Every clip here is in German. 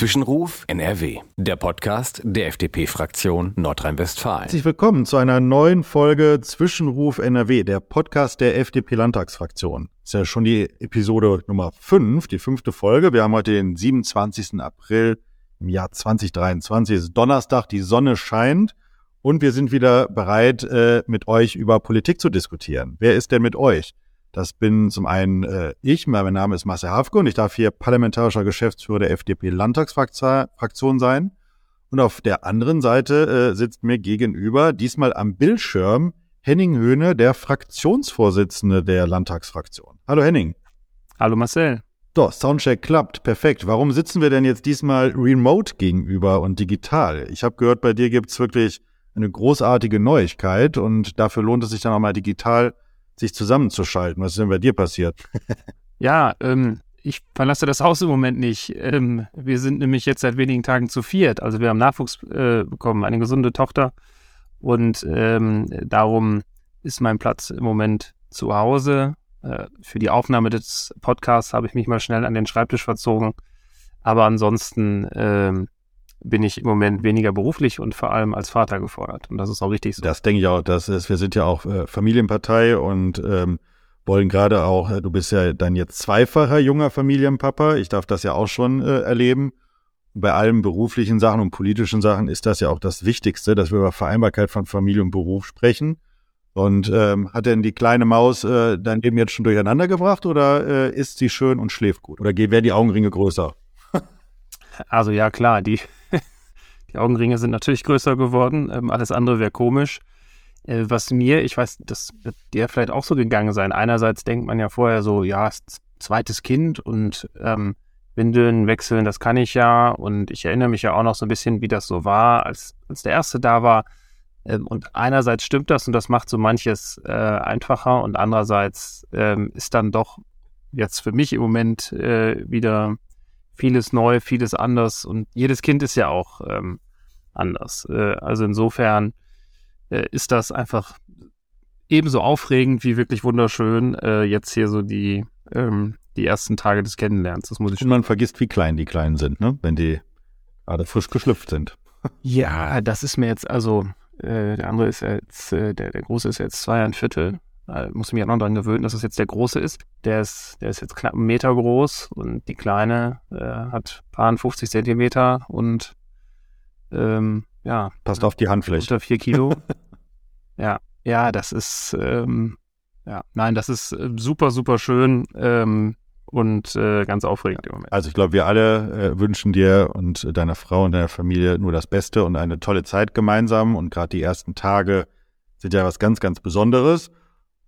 Zwischenruf NRW, der Podcast der FDP-Fraktion Nordrhein-Westfalen. Herzlich willkommen zu einer neuen Folge Zwischenruf NRW, der Podcast der FDP-Landtagsfraktion. Ist ja schon die Episode Nummer 5, die fünfte Folge. Wir haben heute den 27. April im Jahr 2023. Es ist Donnerstag, die Sonne scheint und wir sind wieder bereit, äh, mit euch über Politik zu diskutieren. Wer ist denn mit euch? Das bin zum einen äh, ich, mein Name ist Marcel Hafke und ich darf hier parlamentarischer Geschäftsführer der FDP-Landtagsfraktion sein. Und auf der anderen Seite äh, sitzt mir gegenüber, diesmal am Bildschirm, Henning Höhne, der Fraktionsvorsitzende der Landtagsfraktion. Hallo Henning. Hallo Marcel. Doch, Soundcheck klappt, perfekt. Warum sitzen wir denn jetzt diesmal remote gegenüber und digital? Ich habe gehört, bei dir gibt's wirklich eine großartige Neuigkeit und dafür lohnt es sich dann auch mal digital sich zusammenzuschalten. Was ist denn bei dir passiert? ja, ähm, ich verlasse das Haus im Moment nicht. Ähm, wir sind nämlich jetzt seit wenigen Tagen zu viert. Also wir haben Nachwuchs äh, bekommen, eine gesunde Tochter. Und ähm, darum ist mein Platz im Moment zu Hause. Äh, für die Aufnahme des Podcasts habe ich mich mal schnell an den Schreibtisch verzogen. Aber ansonsten ähm, bin ich im Moment weniger beruflich und vor allem als Vater gefordert. Und das ist auch richtig so. Das denke ich auch. Das ist, wir sind ja auch äh, Familienpartei und ähm, wollen gerade auch, äh, du bist ja dann jetzt zweifacher junger Familienpapa. Ich darf das ja auch schon äh, erleben. Bei allen beruflichen Sachen und politischen Sachen ist das ja auch das Wichtigste, dass wir über Vereinbarkeit von Familie und Beruf sprechen. Und ähm, hat denn die kleine Maus äh, dein Leben jetzt schon durcheinander gebracht oder äh, ist sie schön und schläft gut? Oder werden die Augenringe größer? Also ja, klar, die die Augenringe sind natürlich größer geworden. Ähm, alles andere wäre komisch. Äh, was mir, ich weiß, das wird dir vielleicht auch so gegangen sein. Einerseits denkt man ja vorher so, ja, zweites Kind und ähm, Windeln wechseln, das kann ich ja. Und ich erinnere mich ja auch noch so ein bisschen, wie das so war, als, als der erste da war. Ähm, und einerseits stimmt das und das macht so manches äh, einfacher und andererseits ähm, ist dann doch jetzt für mich im Moment äh, wieder vieles neu, vieles anders und jedes Kind ist ja auch ähm, anders. Äh, also insofern äh, ist das einfach ebenso aufregend wie wirklich wunderschön, äh, jetzt hier so die, ähm, die ersten Tage des Kennenlernens. Das muss ich und man vergisst, wie klein die Kleinen sind, ne? wenn die gerade frisch geschlüpft sind. Ja, das ist mir jetzt, also äh, der andere ist jetzt, äh, der, der Große ist jetzt zwei ein Viertel. Äh, muss ich mich auch noch daran gewöhnen, dass es jetzt der Große ist. Der ist, der ist jetzt knapp einen Meter groß und die Kleine äh, hat paar 50 Zentimeter und ähm, ja. Passt auf die Handfläche. Unter vier Kilo. ja, ja, das ist, ähm, ja, nein, das ist äh, super, super schön ähm, und äh, ganz aufregend im Moment. Also ich glaube, wir alle äh, wünschen dir und deiner Frau und deiner Familie nur das Beste und eine tolle Zeit gemeinsam und gerade die ersten Tage sind ja was ganz, ganz Besonderes.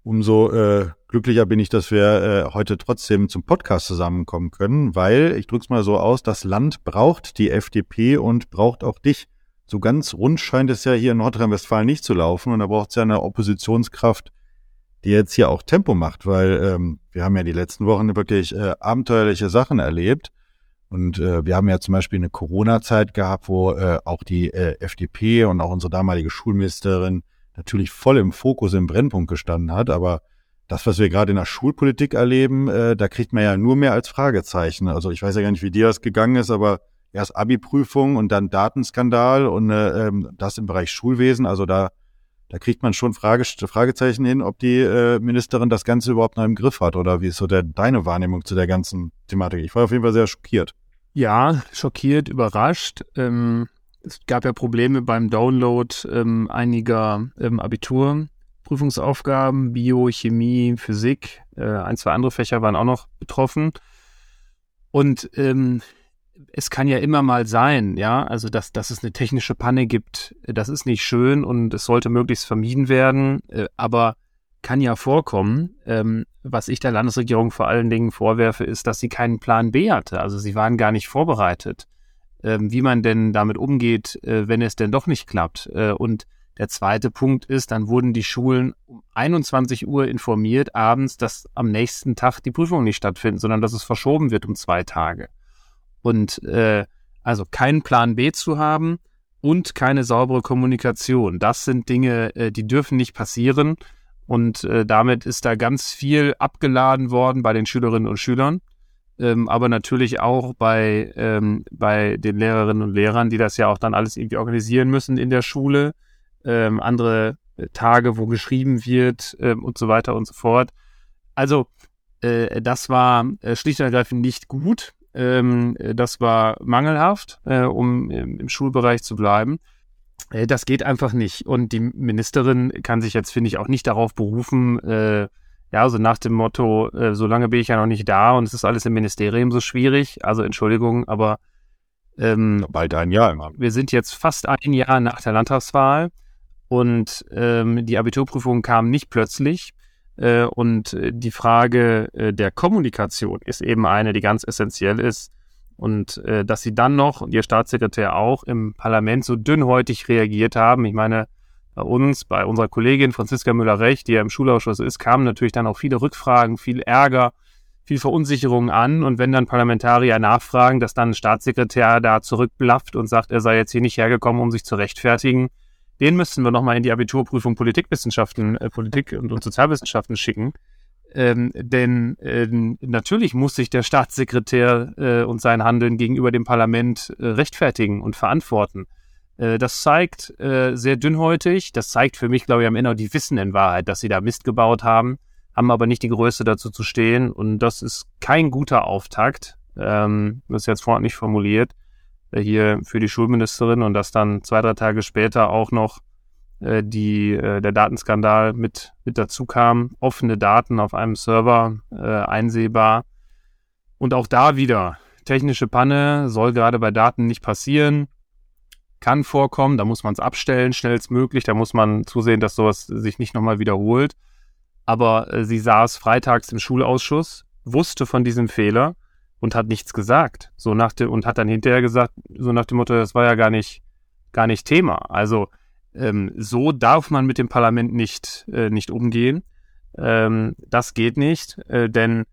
Umso äh, glücklicher bin ich, dass wir äh, heute trotzdem zum Podcast zusammenkommen können, weil, ich drücke es mal so aus, das Land braucht die FDP und braucht auch dich. So ganz rund scheint es ja hier in Nordrhein-Westfalen nicht zu laufen und da braucht es ja eine Oppositionskraft, die jetzt hier auch Tempo macht, weil ähm, wir haben ja die letzten Wochen wirklich äh, abenteuerliche Sachen erlebt. Und äh, wir haben ja zum Beispiel eine Corona-Zeit gehabt, wo äh, auch die äh, FDP und auch unsere damalige Schulministerin natürlich voll im Fokus, im Brennpunkt gestanden hat. Aber das, was wir gerade in der Schulpolitik erleben, äh, da kriegt man ja nur mehr als Fragezeichen. Also ich weiß ja gar nicht, wie dir das gegangen ist, aber erst Abi-Prüfung und dann Datenskandal und äh, ähm, das im Bereich Schulwesen. Also da, da kriegt man schon Frage, Fragezeichen hin, ob die äh, Ministerin das Ganze überhaupt noch im Griff hat oder wie ist so der, deine Wahrnehmung zu der ganzen Thematik? Ich war auf jeden Fall sehr schockiert. Ja, schockiert, überrascht. Ähm, es gab ja Probleme beim Download ähm, einiger ähm, Abiturprüfungsaufgaben, Bio, Chemie, Physik, äh, ein, zwei andere Fächer waren auch noch betroffen. Und ähm, es kann ja immer mal sein, ja, also dass, dass es eine technische Panne gibt, das ist nicht schön und es sollte möglichst vermieden werden, äh, aber kann ja vorkommen. Ähm, was ich der Landesregierung vor allen Dingen vorwerfe, ist, dass sie keinen Plan B hatte. Also sie waren gar nicht vorbereitet wie man denn damit umgeht, äh, wenn es denn doch nicht klappt. Äh, und der zweite Punkt ist, dann wurden die Schulen um 21 Uhr informiert abends, dass am nächsten Tag die Prüfungen nicht stattfinden, sondern dass es verschoben wird um zwei Tage. Und äh, also keinen Plan B zu haben und keine saubere Kommunikation, das sind Dinge, äh, die dürfen nicht passieren. Und äh, damit ist da ganz viel abgeladen worden bei den Schülerinnen und Schülern. Ähm, aber natürlich auch bei, ähm, bei den Lehrerinnen und Lehrern, die das ja auch dann alles irgendwie organisieren müssen in der Schule, ähm, andere äh, Tage, wo geschrieben wird ähm, und so weiter und so fort. Also äh, das war äh, schlicht und ergreifend nicht gut. Ähm, das war mangelhaft, äh, um im, Schulbereich zu bleiben. Äh, das geht einfach nicht. Und die Ministerin kann sich jetzt, finde ich, auch nicht darauf berufen, äh, ja, so nach dem Motto, äh, so lange bin ich ja noch nicht da und es ist alles im Ministerium so schwierig. Also Entschuldigung, aber ähm, bald ein Jahr immer. Wir sind jetzt fast ein Jahr nach der Landtagswahl und ähm, die Abiturprüfung kam nicht plötzlich. Äh, und die Frage äh, der Kommunikation ist eben eine, die ganz essentiell ist. Und äh, dass sie dann noch, und ihr Staatssekretär auch, im Parlament so dünnhäutig reagiert haben. Ich meine, bei uns, bei unserer Kollegin Franziska Müller-Recht, die ja im Schulausschuss ist, kamen natürlich dann auch viele Rückfragen, viel Ärger, viel Verunsicherung an. Und wenn dann Parlamentarier nachfragen, dass dann ein Staatssekretär da zurückblafft und sagt, er sei jetzt hier nicht hergekommen, um sich zu rechtfertigen, den müssten wir nochmal in die Abiturprüfung Politikwissenschaften, äh, Politik und, und Sozialwissenschaften schicken. Ähm, denn äh, natürlich muss sich der Staatssekretär äh, und sein Handeln gegenüber dem Parlament äh, rechtfertigen und verantworten. Äh, das zeigt äh, sehr dünnhäutig. Das zeigt für mich, glaube ich, am Ende, die wissen in Wahrheit, dass sie da Mist gebaut haben, haben aber nicht die Größe dazu zu stehen. Und das ist kein guter Auftakt. Ähm, das ist jetzt nicht formuliert äh, hier für die Schulministerin und dass dann zwei, drei Tage später auch noch äh, die, äh, der Datenskandal mit, mit dazu kam. Offene Daten auf einem Server äh, einsehbar. Und auch da wieder technische Panne soll gerade bei Daten nicht passieren kann vorkommen, da muss man es abstellen, schnellstmöglich, da muss man zusehen, dass sowas sich nicht nochmal wiederholt. Aber äh, sie saß freitags im Schulausschuss, wusste von diesem Fehler und hat nichts gesagt. So nach dem, und hat dann hinterher gesagt, so nach dem Motto, das war ja gar nicht, gar nicht Thema. Also ähm, so darf man mit dem Parlament nicht, äh, nicht umgehen. Ähm, das geht nicht, äh, denn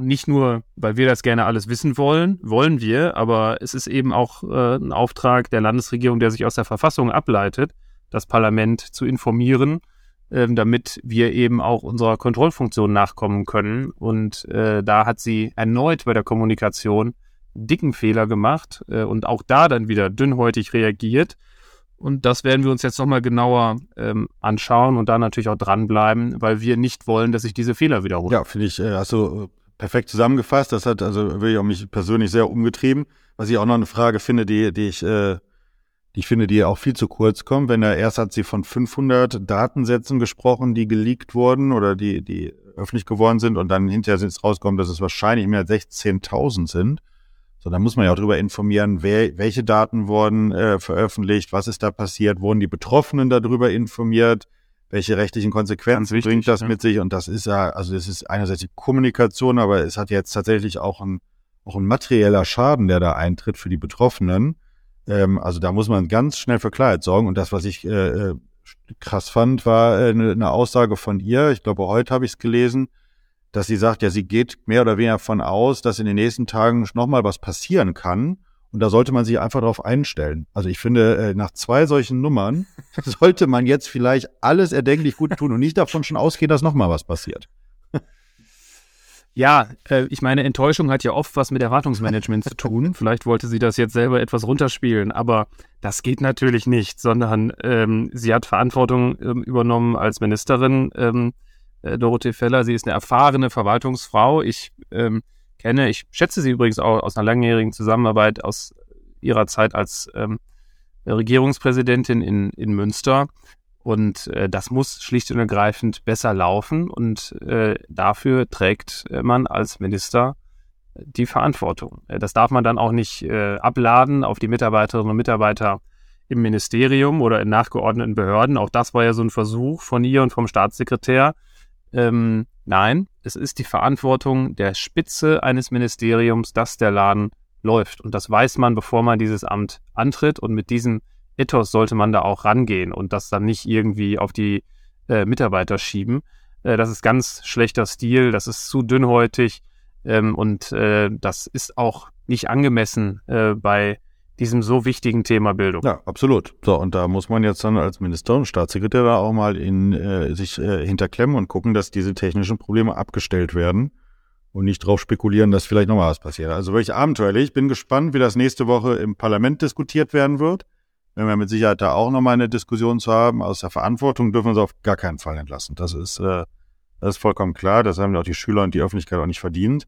nicht nur, weil wir das gerne alles wissen wollen, wollen wir, aber es ist eben auch äh, ein Auftrag der Landesregierung, der sich aus der Verfassung ableitet, das Parlament zu informieren, äh, damit wir eben auch unserer Kontrollfunktion nachkommen können. Und äh, da hat sie erneut bei der Kommunikation dicken Fehler gemacht äh, und auch da dann wieder dünnhäutig reagiert. Und das werden wir uns jetzt nochmal genauer ähm, anschauen und da natürlich auch dranbleiben, weil wir nicht wollen, dass sich diese Fehler wiederholen. Ja, finde ich, äh, hast du perfekt zusammengefasst. Das hat also wirklich auch mich persönlich sehr umgetrieben. Was ich auch noch eine Frage finde, die, die ich, äh, die ich finde, die auch viel zu kurz kommt. Wenn er erst hat sie von 500 Datensätzen gesprochen, die geleakt wurden oder die, die öffentlich geworden sind und dann hinterher ist rausgekommen, dass es wahrscheinlich mehr als 16.000 sind. So, dann muss man ja auch darüber informieren, wer, welche Daten wurden äh, veröffentlicht, was ist da passiert, wurden die Betroffenen darüber informiert, welche rechtlichen Konsequenzen wichtig, bringt das ja. mit sich? Und das ist ja, also es ist einerseits die Kommunikation, aber es hat jetzt tatsächlich auch ein, auch ein materieller Schaden, der da eintritt für die Betroffenen. Ähm, also da muss man ganz schnell für Klarheit sorgen. Und das, was ich äh, äh krass fand, war äh, eine, eine Aussage von ihr. Ich glaube, heute habe ich es gelesen, dass sie sagt, ja, sie geht mehr oder weniger von aus, dass in den nächsten Tagen nochmal was passieren kann. Und da sollte man sich einfach darauf einstellen. Also ich finde, äh, nach zwei solchen Nummern sollte man jetzt vielleicht alles erdenklich gut tun und nicht davon schon ausgehen, dass nochmal was passiert. Ja, äh, ich meine, Enttäuschung hat ja oft was mit Erwartungsmanagement zu tun. Vielleicht wollte sie das jetzt selber etwas runterspielen, aber das geht natürlich nicht, sondern ähm, sie hat Verantwortung ähm, übernommen als Ministerin. Ähm, äh, Dorothee Feller, sie ist eine erfahrene Verwaltungsfrau. Ich ähm, kenne. Ich schätze sie übrigens auch aus einer langjährigen Zusammenarbeit aus ihrer Zeit als ähm, Regierungspräsidentin in, in Münster. Und äh, das muss schlicht und ergreifend besser laufen. Und äh, dafür trägt man als Minister die Verantwortung. Das darf man dann auch nicht äh, abladen auf die Mitarbeiterinnen und Mitarbeiter im Ministerium oder in nachgeordneten Behörden. Auch das war ja so ein Versuch von ihr und vom Staatssekretär, ähm, nein, es ist die Verantwortung der Spitze eines Ministeriums, dass der Laden läuft. Und das weiß man, bevor man dieses Amt antritt. Und mit diesem Ethos sollte man da auch rangehen und das dann nicht irgendwie auf die äh, Mitarbeiter schieben. Äh, das ist ganz schlechter Stil, das ist zu dünnhäutig ähm, und äh, das ist auch nicht angemessen äh, bei diesem so wichtigen Thema Bildung. Ja, absolut. So, und da muss man jetzt dann als Minister und Staatssekretär da auch mal in äh, sich äh, hinterklemmen und gucken, dass diese technischen Probleme abgestellt werden. und nicht drauf spekulieren, dass vielleicht nochmal was passiert. Also wirklich abenteuerlich. Bin gespannt, wie das nächste Woche im Parlament diskutiert werden wird. Wenn wir mit Sicherheit da auch nochmal eine Diskussion zu haben. Aus der Verantwortung dürfen wir uns auf gar keinen Fall entlassen. Das ist, äh, das ist vollkommen klar. Das haben auch die Schüler und die Öffentlichkeit auch nicht verdient.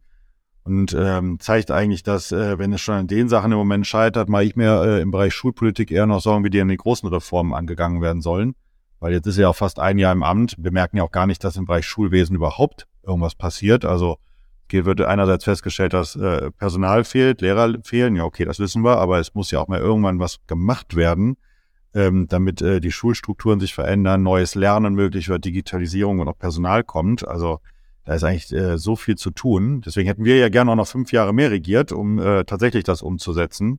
Und ähm, zeigt eigentlich, dass, äh, wenn es schon an den Sachen im Moment scheitert, mache ich mir äh, im Bereich Schulpolitik eher noch Sorgen, wie die an den großen Reformen angegangen werden sollen. Weil jetzt ist ja auch fast ein Jahr im Amt. Wir merken ja auch gar nicht, dass im Bereich Schulwesen überhaupt irgendwas passiert. Also hier wird einerseits festgestellt, dass äh, Personal fehlt, Lehrer fehlen. Ja, okay, das wissen wir, aber es muss ja auch mal irgendwann was gemacht werden, ähm, damit äh, die Schulstrukturen sich verändern, neues Lernen möglich wird, Digitalisierung und auch Personal kommt. Also da ist eigentlich äh, so viel zu tun. Deswegen hätten wir ja gerne auch noch fünf Jahre mehr regiert, um äh, tatsächlich das umzusetzen.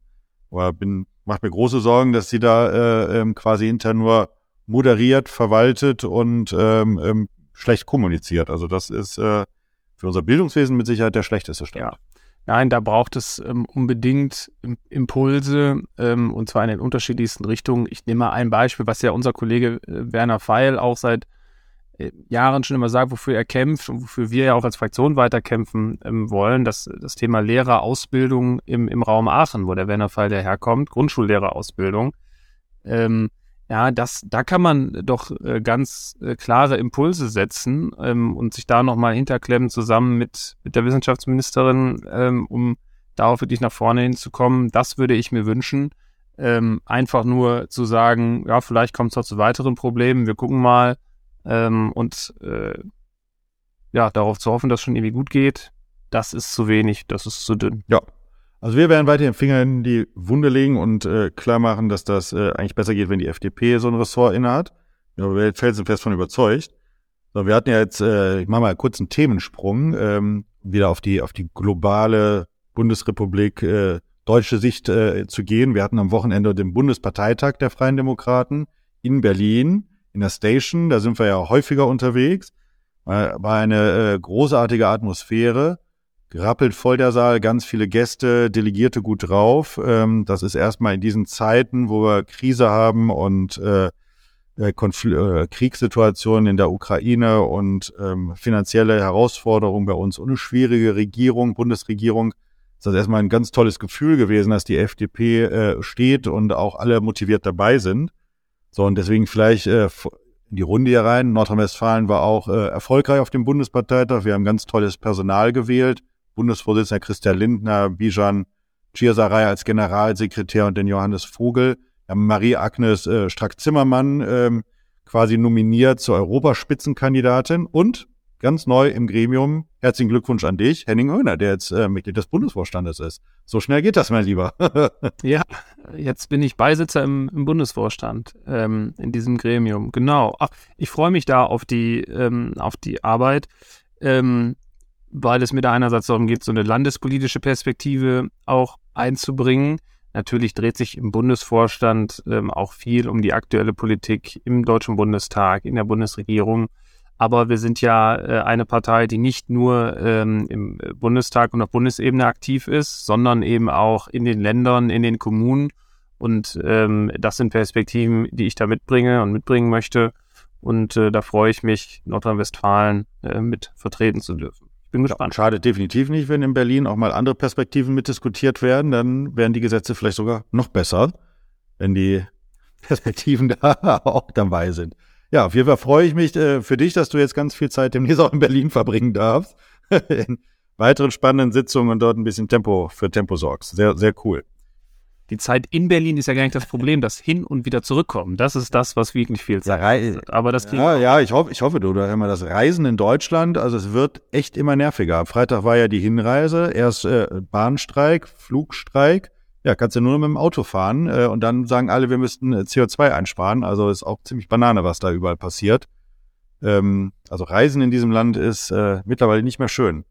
Aber bin, macht mir große Sorgen, dass sie da äh, ähm, quasi intern nur moderiert, verwaltet und ähm, ähm, schlecht kommuniziert. Also das ist äh, für unser Bildungswesen mit Sicherheit der schlechteste Stand. Ja. Nein, da braucht es ähm, unbedingt Impulse ähm, und zwar in den unterschiedlichsten Richtungen. Ich nehme mal ein Beispiel, was ja unser Kollege äh, Werner Feil auch seit Jahren schon immer sagt, wofür er kämpft und wofür wir ja auch als Fraktion weiterkämpfen ähm, wollen. Das, das Thema Lehrerausbildung im, im Raum Aachen, wo der Werner Feil daherkommt, Grundschullehrerausbildung. Ähm, ja, das, da kann man doch äh, ganz äh, klare Impulse setzen ähm, und sich da nochmal hinterklemmen zusammen mit, mit der Wissenschaftsministerin, ähm, um darauf wirklich nach vorne hinzukommen. Das würde ich mir wünschen. Ähm, einfach nur zu sagen, ja, vielleicht kommt es auch zu weiteren Problemen, wir gucken mal ähm, und äh, ja, darauf zu hoffen, dass es schon irgendwie gut geht, das ist zu wenig, das ist zu dünn. Ja, also wir werden weiter den Finger in die Wunde legen und äh, klar machen, dass das äh, eigentlich besser geht, wenn die FDP so ein Ressort innehat. Ja, wir sind felsenfest von überzeugt. So, wir hatten ja jetzt, äh, ich mache mal kurz einen Themensprung, ähm, wieder auf die auf die globale Bundesrepublik äh, deutsche Sicht äh, zu gehen. Wir hatten am Wochenende den Bundesparteitag der Freien Demokraten in Berlin, in der Station. Da sind wir ja häufiger unterwegs. War eine äh, großartige Atmosphäre gerappelt voll der Saal, ganz viele Gäste, Delegierte gut drauf. Ähm, das ist erstmal in diesen Zeiten, wo wir Krise haben und äh, äh Konfl äh, Kriegssituationen in der Ukraine und ähm, finanzielle Herausforderungen bei uns und eine schwierige Regierung, Bundesregierung, ist das erstmal ein ganz tolles Gefühl gewesen, dass die FDP äh, steht und auch alle motiviert dabei sind. So, und deswegen vielleicht äh, die Runde hier rein. Nordrhein-Westfalen war auch äh, erfolgreich auf dem Bundesparteitag. Wir haben ganz tolles Personal gewählt. Bundesvorsitzender Christian Lindner, Bijan Chirsaray als Generalsekretär und den Johannes Vogel. Wir haben Marie-Agnes äh, Strack-Zimmermann ähm, quasi nominiert zur Europaspitzenkandidatin und ganz neu im Gremium, herzlichen Glückwunsch an dich, Henning Höhner, der jetzt äh, Mitglied des Bundesvorstandes ist. So schnell geht das, mein Lieber. ja, jetzt bin ich Beisitzer im, im Bundesvorstand, ähm, in diesem Gremium. Genau. Ach, ich freue mich da auf die, ähm, auf die Arbeit. Ähm, weil es mir da einerseits darum geht, so eine landespolitische Perspektive auch einzubringen. Natürlich dreht sich im Bundesvorstand ähm, auch viel um die aktuelle Politik im Deutschen Bundestag, in der Bundesregierung. Aber wir sind ja äh, eine Partei, die nicht nur ähm, im Bundestag und auf Bundesebene aktiv ist, sondern eben auch in den Ländern, in den Kommunen. Und ähm, das sind Perspektiven, die ich da mitbringe und mitbringen möchte. Und äh, da freue ich mich, Nordrhein-Westfalen äh, mit vertreten zu dürfen bin gespannt. Ja, schadet definitiv nicht, wenn in Berlin auch mal andere Perspektiven mitdiskutiert werden. Dann werden die Gesetze vielleicht sogar noch besser, wenn die Perspektiven da auch dabei sind. Ja, auf jeden Fall freue ich mich äh, für dich, dass du jetzt ganz viel Zeit demnächst auch in Berlin verbringen darfst. in weiteren spannenden Sitzungen und dort ein bisschen Tempo für Tempo sorgst. Sehr, sehr cool die Zeit in Berlin ist ja gar nicht das Problem, das hin und wieder zurückkommen. Das ist das, was wirklich viel Zeit ja, Aber das ja, ja, ich hoffe, ich hoffe, du, da immer das Reisen in Deutschland, also es wird echt immer nerviger. Am Freitag war ja die Hinreise, erst äh, Bahnstreik, Flugstreik. Ja, kannst du nur mit dem Auto fahren äh, und dann sagen alle, wir müssten äh, CO2 einsparen. Also ist auch ziemlich Banane, was da überall passiert. Ähm, also Reisen in diesem Land ist äh, mittlerweile nicht mehr schön.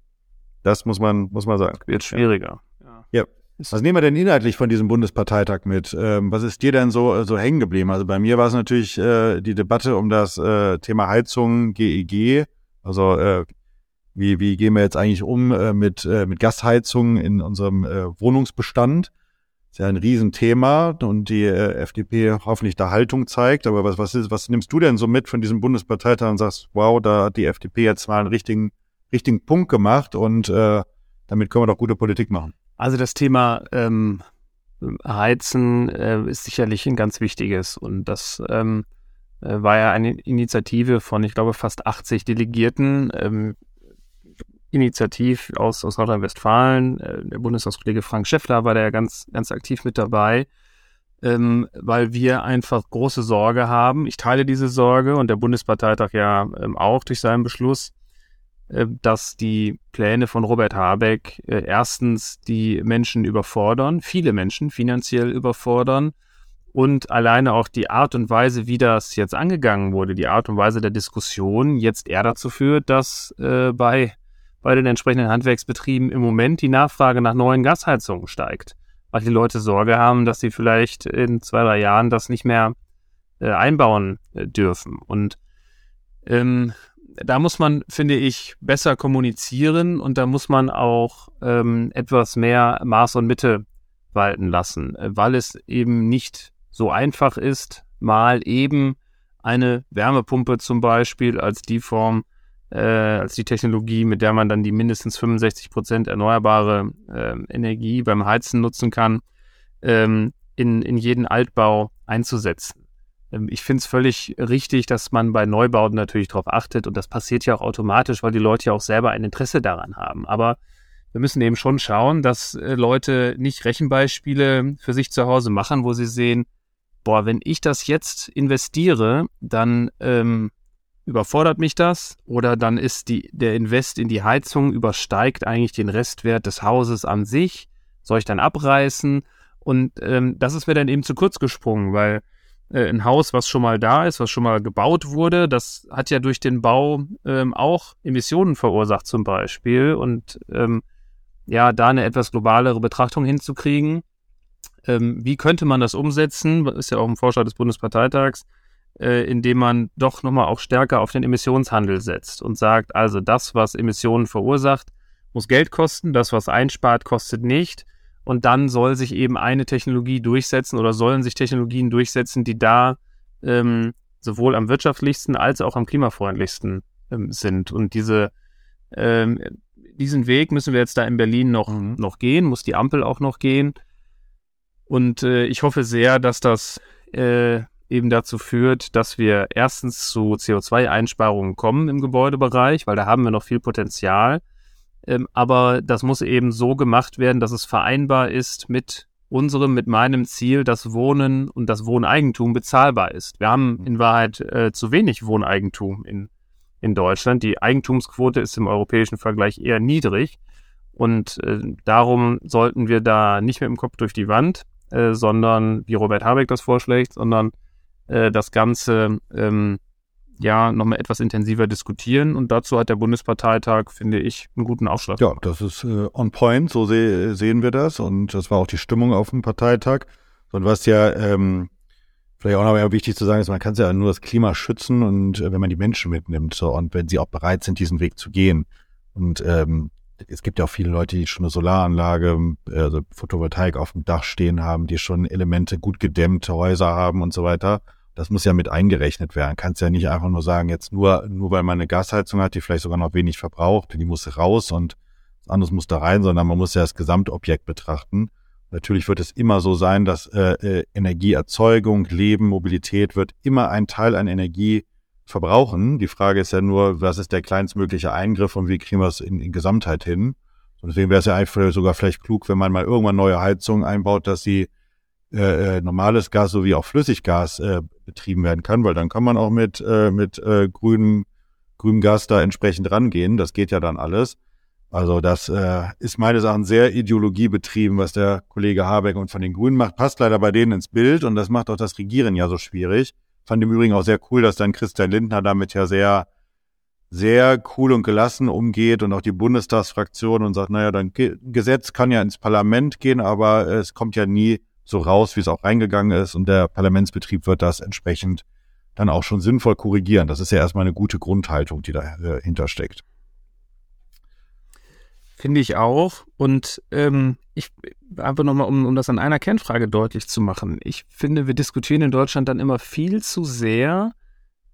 Das muss man, muss man sagen. Wird schwieriger. Ja. ja. Was nehmen wir denn inhaltlich von diesem Bundesparteitag mit? Ähm, was ist dir denn so, so hängen geblieben? Also bei mir war es natürlich äh, die Debatte um das äh, Thema Heizung, GEG. E also äh, wie, wie gehen wir jetzt eigentlich um äh, mit, äh, mit Gasheizung in unserem äh, Wohnungsbestand? Ist ja ein Riesenthema und die äh, FDP hoffentlich da Haltung zeigt. Aber was, was, ist, was nimmst du denn so mit von diesem Bundesparteitag und sagst, wow, da hat die FDP jetzt mal einen richtigen richtigen Punkt gemacht und äh, damit können wir doch gute Politik machen. Also das Thema ähm, Heizen äh, ist sicherlich ein ganz wichtiges und das ähm, äh, war ja eine Initiative von, ich glaube, fast 80 Delegierten. Ähm, Initiativ aus, aus Nordrhein-Westfalen. Äh, der Bundestagskollege Frank Schäffler war da ja ganz, ganz aktiv mit dabei, ähm, weil wir einfach große Sorge haben. Ich teile diese Sorge und der Bundesparteitag ja ähm, auch durch seinen Beschluss, äh, dass die Pläne von Robert Habeck äh, erstens die Menschen überfordern, viele Menschen finanziell überfordern und alleine auch die Art und Weise, wie das jetzt angegangen wurde, die Art und Weise der Diskussion jetzt eher dazu führt, dass äh, bei bei den entsprechenden Handwerksbetrieben im Moment die Nachfrage nach neuen Gasheizungen steigt, weil die Leute Sorge haben, dass sie vielleicht in zwei, drei Jahren das nicht mehr äh, einbauen äh, dürfen. Und ähm, da muss man, finde ich, besser kommunizieren und da muss man auch ähm, etwas mehr Maß und Mitte walten lassen, äh, weil es eben nicht so einfach ist, mal eben eine Wärmepumpe zum Beispiel als die Form äh, als die Technologie, mit der man dann die mindestens 65 Prozent erneuerbare äh, Energie beim Heizen nutzen kann, ähm, in, in jeden Altbau einzusetzen. Ähm, ich finde es völlig richtig, dass man bei Neubauten natürlich darauf achtet und das passiert ja auch automatisch, weil die Leute ja auch selber ein Interesse daran haben. Aber wir müssen eben schon schauen, dass äh, Leute nicht Rechenbeispiele für sich zu Hause machen, wo sie sehen, boah, wenn ich das jetzt investiere, dann ähm, überfordert mich das oder dann ist die, der Invest in die Heizung übersteigt eigentlich den Restwert des Hauses an sich. Soll ich dann abreißen? Und ähm, das ist mir dann eben zu kurz gesprungen, weil äh, ein Haus, was schon mal da ist, was schon mal gebaut wurde, das hat ja durch den Bau ähm, auch Emissionen verursacht zum Beispiel. Und ähm, ja, da eine etwas globalere Betrachtung hinzukriegen. Ähm, wie könnte man das umsetzen? Ist ja auch im Vorschlag des Bundesparteitags äh, indem man doch nochmal auch stärker auf den Emissionshandel setzt und sagt, also das, was Emissionen verursacht, muss Geld kosten, das, was einspart, kostet nicht. Und dann soll sich eben eine Technologie durchsetzen oder sollen sich Technologien durchsetzen, die da ähm, sowohl am wirtschaftlichsten als auch am klimafreundlichsten ähm, sind. Und diese, ähm, diesen Weg müssen wir jetzt da in Berlin noch, mhm. noch gehen, muss die Ampel auch noch gehen. Und äh, ich hoffe sehr, dass das äh, eben dazu führt, dass wir erstens zu CO2-Einsparungen kommen im Gebäudebereich, weil da haben wir noch viel Potenzial. Ähm, aber das muss eben so gemacht werden, dass es vereinbar ist mit unserem, mit meinem Ziel, dass Wohnen und das Wohneigentum bezahlbar ist. Wir haben in Wahrheit äh, zu wenig Wohneigentum in, in Deutschland. Die Eigentumsquote ist im europäischen Vergleich eher niedrig. Und äh, darum sollten wir da nicht mit dem Kopf durch die Wand, äh, sondern, wie Robert Habeck das vorschlägt, sondern äh, das Ganze ähm, ja nochmal etwas intensiver diskutieren. Und dazu hat der Bundesparteitag, finde ich, einen guten Aufschlag. Ja, das ist äh, on point, so se sehen wir das. Und das war auch die Stimmung auf dem Parteitag. Und was ja ähm, vielleicht auch noch wichtig zu sagen ist, man kann ja nur das Klima schützen und äh, wenn man die Menschen mitnimmt so, und wenn sie auch bereit sind, diesen Weg zu gehen. Und ähm, es gibt ja auch viele Leute, die schon eine Solaranlage, also Photovoltaik auf dem Dach stehen haben, die schon Elemente gut gedämmte Häuser haben und so weiter. Das muss ja mit eingerechnet werden. Kannst ja nicht einfach nur sagen, jetzt nur, nur weil man eine Gasheizung hat, die vielleicht sogar noch wenig verbraucht, die muss raus und was anderes muss da rein, sondern man muss ja das Gesamtobjekt betrachten. Natürlich wird es immer so sein, dass äh, äh Energieerzeugung, Leben, Mobilität wird immer ein Teil an Energie verbrauchen. Die Frage ist ja nur, was ist der kleinstmögliche Eingriff und wie kriegen wir es in, in Gesamtheit hin? Und deswegen wäre es ja einfach sogar vielleicht klug, wenn man mal irgendwann neue Heizungen einbaut, dass sie äh, äh, normales Gas sowie auch Flüssiggas äh, betrieben werden kann, weil dann kann man auch mit, äh, mit äh, grünem, grünem Gas da entsprechend rangehen. Das geht ja dann alles. Also das äh, ist meines Erachtens sehr ideologiebetrieben, was der Kollege Habeck und von den Grünen macht. Passt leider bei denen ins Bild und das macht auch das Regieren ja so schwierig. Fand im Übrigen auch sehr cool, dass dann Christian Lindner damit ja sehr, sehr cool und gelassen umgeht und auch die Bundestagsfraktion und sagt, naja, dann Gesetz kann ja ins Parlament gehen, aber es kommt ja nie so raus, wie es auch reingegangen ist und der Parlamentsbetrieb wird das entsprechend dann auch schon sinnvoll korrigieren. Das ist ja erstmal eine gute Grundhaltung, die dahinter steckt. Finde ich auch. Und ähm, ich einfach nochmal, um, um das an einer Kernfrage deutlich zu machen. Ich finde, wir diskutieren in Deutschland dann immer viel zu sehr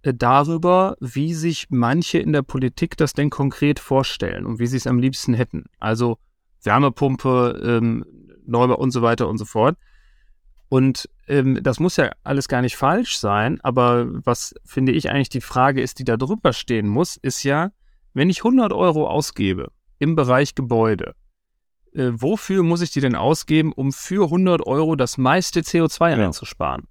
äh, darüber, wie sich manche in der Politik das denn konkret vorstellen und wie sie es am liebsten hätten. Also Wärmepumpe, ähm, Neubau und so weiter und so fort. Und ähm, das muss ja alles gar nicht falsch sein, aber was finde ich eigentlich die Frage ist, die da drüber stehen muss, ist ja, wenn ich 100 Euro ausgebe im Bereich Gebäude, äh, wofür muss ich die denn ausgeben, um für 100 Euro das meiste CO2 ja. einzusparen?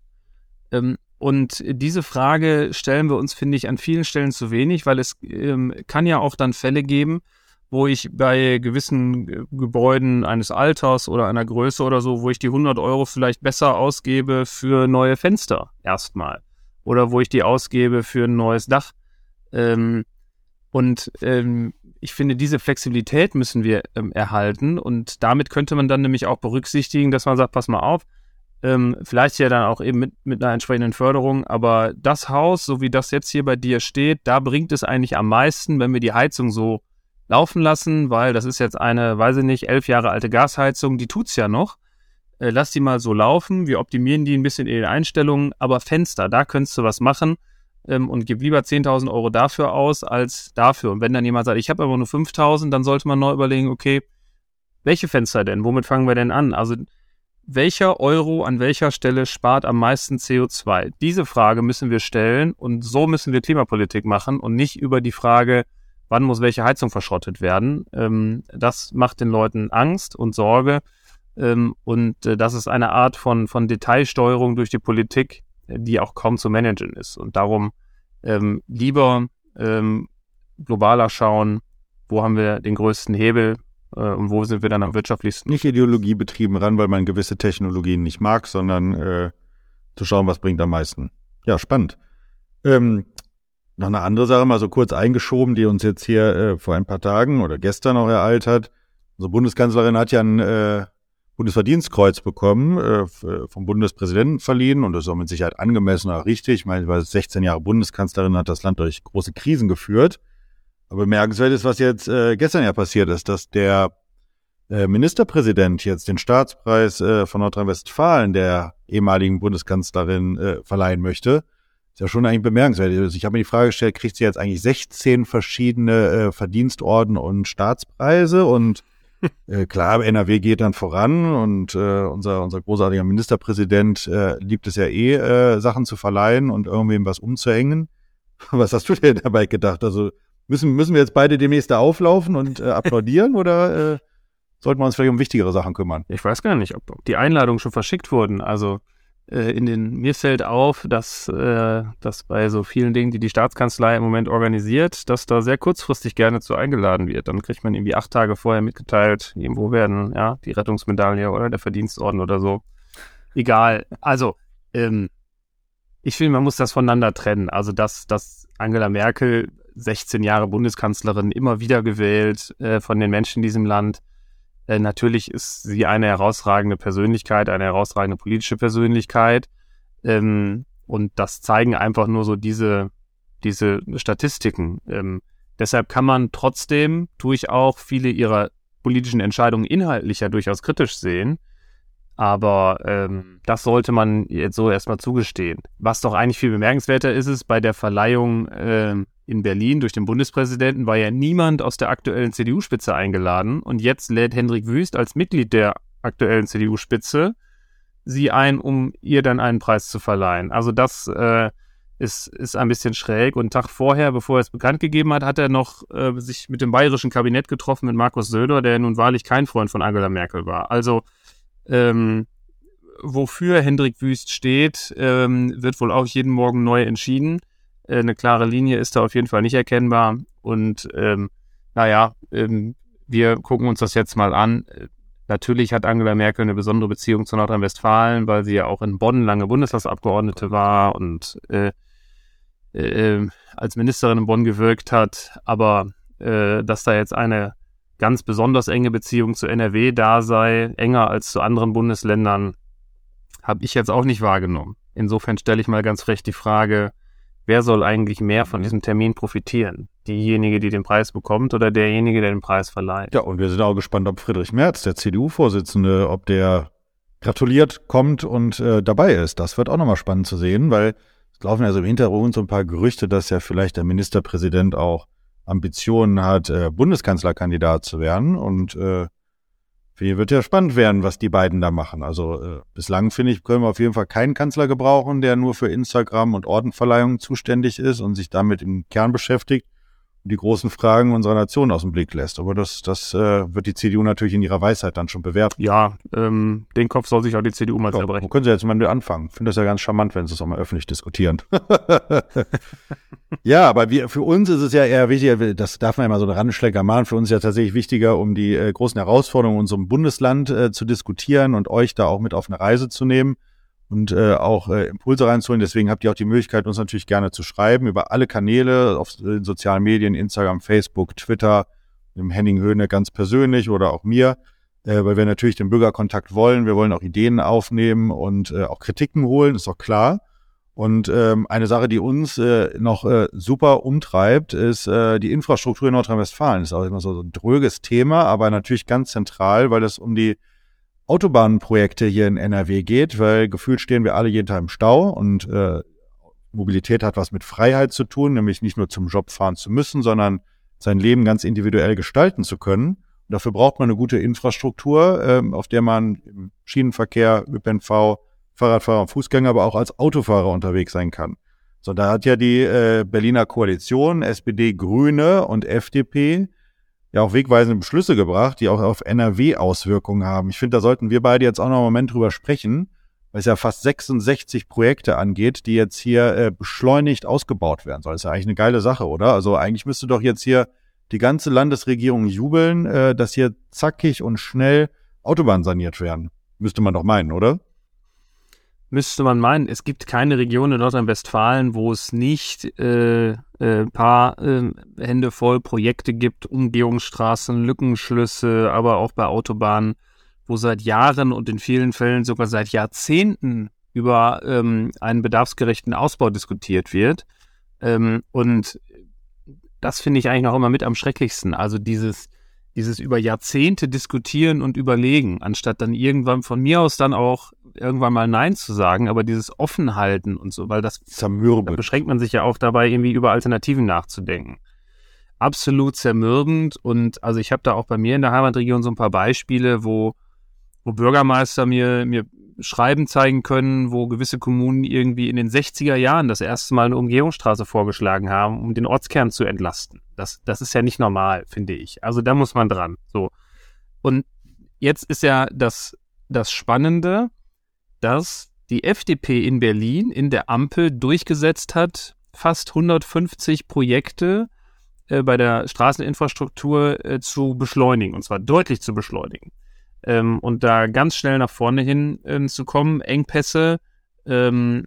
Ähm, und diese Frage stellen wir uns, finde ich, an vielen Stellen zu wenig, weil es ähm, kann ja auch dann Fälle geben, wo ich bei gewissen äh, Gebäuden eines Alters oder einer Größe oder so, wo ich die 100 Euro vielleicht besser ausgebe für neue Fenster erstmal. Oder wo ich die ausgebe für ein neues Dach. Ähm, und ähm, ich finde, diese Flexibilität müssen wir ähm, erhalten. Und damit könnte man dann nämlich auch berücksichtigen, dass man sagt, pass mal auf, ähm, vielleicht ja dann auch eben mit, mit einer entsprechenden Förderung, aber das Haus, so wie das jetzt hier bei dir steht, da bringt es eigentlich am meisten, wenn wir die Heizung so laufen lassen, weil das ist jetzt eine, weiß ich nicht, elf Jahre alte Gasheizung, die tut's ja noch. Äh, lass die mal so laufen, wir optimieren die ein bisschen in den Einstellungen, aber Fenster, da könntest du was machen ähm, und gib lieber 10.000 Euro dafür aus als dafür. Und wenn dann jemand sagt, ich habe aber nur 5.000, dann sollte man neu überlegen, okay, welche Fenster denn? Womit fangen wir denn an? Also welcher Euro an welcher Stelle spart am meisten CO2? Diese Frage müssen wir stellen und so müssen wir Klimapolitik machen und nicht über die Frage, wann muss welche Heizung verschrottet werden. Ähm, das macht den Leuten Angst und Sorge. Ähm, und äh, das ist eine Art von, von Detailsteuerung durch die Politik, die auch kaum zu managen ist. Und darum ähm, lieber ähm, globaler schauen, wo haben wir den größten Hebel äh, und wo sind wir dann am wirtschaftlichsten. Nicht Ideologie betrieben ran, weil man gewisse Technologien nicht mag, sondern äh, zu schauen, was bringt am meisten. Ja, spannend. Ähm, noch eine andere Sache mal so kurz eingeschoben, die uns jetzt hier äh, vor ein paar Tagen oder gestern auch ereilt hat. Unsere Bundeskanzlerin hat ja ein äh, Bundesverdienstkreuz bekommen, äh, äh vom Bundespräsidenten verliehen und das ist auch mit Sicherheit angemessen auch richtig. Ich meine, war 16 Jahre Bundeskanzlerin, hat das Land durch große Krisen geführt. Aber bemerkenswert ist, was jetzt äh, gestern ja passiert ist, dass der äh, Ministerpräsident jetzt den Staatspreis äh, von Nordrhein-Westfalen der ehemaligen Bundeskanzlerin äh, verleihen möchte. Ist ja schon eigentlich bemerkenswert. Also ich habe mir die Frage gestellt, kriegt sie jetzt eigentlich 16 verschiedene äh, Verdienstorden und Staatspreise? Und äh, klar, NRW geht dann voran und äh, unser, unser großartiger Ministerpräsident äh, liebt es ja eh, äh, Sachen zu verleihen und irgendwem was umzuhängen. Was hast du denn dabei gedacht? Also müssen, müssen wir jetzt beide demnächst da auflaufen und äh, applaudieren oder äh, sollten wir uns vielleicht um wichtigere Sachen kümmern? Ich weiß gar nicht, ob die Einladungen schon verschickt wurden. Also äh, in den, mir fällt auf, dass, äh, dass bei so vielen Dingen, die die Staatskanzlei im Moment organisiert, dass da sehr kurzfristig gerne zu eingeladen wird. Dann kriegt man irgendwie acht Tage vorher mitgeteilt, irgendwo werden, ja, die Rettungsmedaille oder der Verdienstorden oder so. Egal. Also, ähm, ich finde, man muss das voneinander trennen. Also, dass, dass Angela Merkel 16 Jahre Bundeskanzlerin immer wieder gewählt äh, von den Menschen in diesem Land, äh, natürlich ist sie eine herausragende Persönlichkeit, eine herausragende politische Persönlichkeit. Ähm, und das zeigen einfach nur so diese, diese Statistiken. Ähm, deshalb kann man trotzdem durch auch viele ihrer politischen Entscheidungen inhaltlicher durchaus kritisch sehen. Aber ähm, das sollte man jetzt so erstmal zugestehen. Was doch eigentlich viel bemerkenswerter ist, ist bei der Verleihung äh, in Berlin durch den Bundespräsidenten war ja niemand aus der aktuellen CDU-Spitze eingeladen. Und jetzt lädt Hendrik Wüst als Mitglied der aktuellen CDU-Spitze sie ein, um ihr dann einen Preis zu verleihen. Also das äh, ist, ist ein bisschen schräg. Und einen Tag vorher, bevor er es bekannt gegeben hat, hat er noch äh, sich mit dem bayerischen Kabinett getroffen, mit Markus Söder, der nun wahrlich kein Freund von Angela Merkel war. Also ähm, wofür Hendrik Wüst steht, ähm, wird wohl auch jeden Morgen neu entschieden. Äh, eine klare Linie ist da auf jeden Fall nicht erkennbar. Und ähm, naja, ähm, wir gucken uns das jetzt mal an. Natürlich hat Angela Merkel eine besondere Beziehung zu Nordrhein-Westfalen, weil sie ja auch in Bonn lange Bundestagsabgeordnete war und äh, äh, als Ministerin in Bonn gewirkt hat. Aber äh, dass da jetzt eine ganz besonders enge Beziehung zu NRW da sei, enger als zu anderen Bundesländern, habe ich jetzt auch nicht wahrgenommen. Insofern stelle ich mal ganz frech die Frage, wer soll eigentlich mehr von diesem Termin profitieren? Diejenige, die den Preis bekommt oder derjenige, der den Preis verleiht? Ja, und wir sind auch gespannt, ob Friedrich Merz, der CDU-Vorsitzende, ob der gratuliert, kommt und äh, dabei ist. Das wird auch nochmal spannend zu sehen, weil Es laufen ja so im Hintergrund so ein paar Gerüchte, dass ja vielleicht der Ministerpräsident auch Ambitionen hat, äh, Bundeskanzlerkandidat zu werden. Und äh, hier wird ja spannend werden, was die beiden da machen. Also äh, bislang finde ich, können wir auf jeden Fall keinen Kanzler gebrauchen, der nur für Instagram und Ordenverleihungen zuständig ist und sich damit im Kern beschäftigt die großen Fragen unserer Nation aus dem Blick lässt. Aber das, das äh, wird die CDU natürlich in ihrer Weisheit dann schon bewerten. Ja, ähm, den Kopf soll sich auch die CDU mal selber Wo können Sie jetzt mal anfangen? Ich finde das ja ganz charmant, wenn Sie es auch mal öffentlich diskutieren. ja, aber wir, für uns ist es ja eher wichtiger, das darf man ja mal so eine Randschlecker machen, für uns ist ja tatsächlich wichtiger, um die äh, großen Herausforderungen in unserem Bundesland äh, zu diskutieren und euch da auch mit auf eine Reise zu nehmen und äh, auch äh, Impulse reinzuholen. Deswegen habt ihr auch die Möglichkeit, uns natürlich gerne zu schreiben über alle Kanäle auf den sozialen Medien, Instagram, Facebook, Twitter, dem Henning Höhne ganz persönlich oder auch mir, äh, weil wir natürlich den Bürgerkontakt wollen. Wir wollen auch Ideen aufnehmen und äh, auch Kritiken holen, ist auch klar. Und ähm, eine Sache, die uns äh, noch äh, super umtreibt, ist äh, die Infrastruktur in Nordrhein-Westfalen. Ist auch immer so ein dröges Thema, aber natürlich ganz zentral, weil es um die Autobahnprojekte hier in NRW geht, weil gefühlt stehen wir alle jeden Tag im Stau und äh, Mobilität hat was mit Freiheit zu tun, nämlich nicht nur zum Job fahren zu müssen, sondern sein Leben ganz individuell gestalten zu können. Und dafür braucht man eine gute Infrastruktur, äh, auf der man im Schienenverkehr, ÖPNV, Fahrradfahrer und Fußgänger, aber auch als Autofahrer unterwegs sein kann. So, da hat ja die äh, Berliner Koalition, SPD, Grüne und FDP ja auch wegweisende Beschlüsse gebracht, die auch auf NRW Auswirkungen haben. Ich finde, da sollten wir beide jetzt auch noch einen Moment drüber sprechen, weil es ja fast 66 Projekte angeht, die jetzt hier äh, beschleunigt ausgebaut werden sollen. Ist ja eigentlich eine geile Sache, oder? Also eigentlich müsste doch jetzt hier die ganze Landesregierung jubeln, äh, dass hier zackig und schnell Autobahnen saniert werden. Müsste man doch meinen, oder? Müsste man meinen, es gibt keine Region in Nordrhein-Westfalen, wo es nicht äh, äh, paar äh, Hände voll Projekte gibt, Umgehungsstraßen, Lückenschlüsse, aber auch bei Autobahnen, wo seit Jahren und in vielen Fällen sogar seit Jahrzehnten über ähm, einen bedarfsgerechten Ausbau diskutiert wird. Ähm, und das finde ich eigentlich noch immer mit am schrecklichsten. Also dieses dieses über Jahrzehnte diskutieren und überlegen, anstatt dann irgendwann von mir aus dann auch irgendwann mal Nein zu sagen, aber dieses Offenhalten und so, weil das zermürbend. Da beschränkt man sich ja auch dabei, irgendwie über Alternativen nachzudenken. Absolut zermürbend und also ich habe da auch bei mir in der Heimatregion so ein paar Beispiele, wo, wo Bürgermeister mir, mir Schreiben zeigen können, wo gewisse Kommunen irgendwie in den 60er Jahren das erste Mal eine Umgehungsstraße vorgeschlagen haben, um den Ortskern zu entlasten. Das, das ist ja nicht normal, finde ich. Also da muss man dran. So. Und jetzt ist ja das, das Spannende, dass die FDP in Berlin in der Ampel durchgesetzt hat, fast 150 Projekte äh, bei der Straßeninfrastruktur äh, zu beschleunigen, und zwar deutlich zu beschleunigen ähm, und da ganz schnell nach vorne hin ähm, zu kommen. Engpässe, ähm,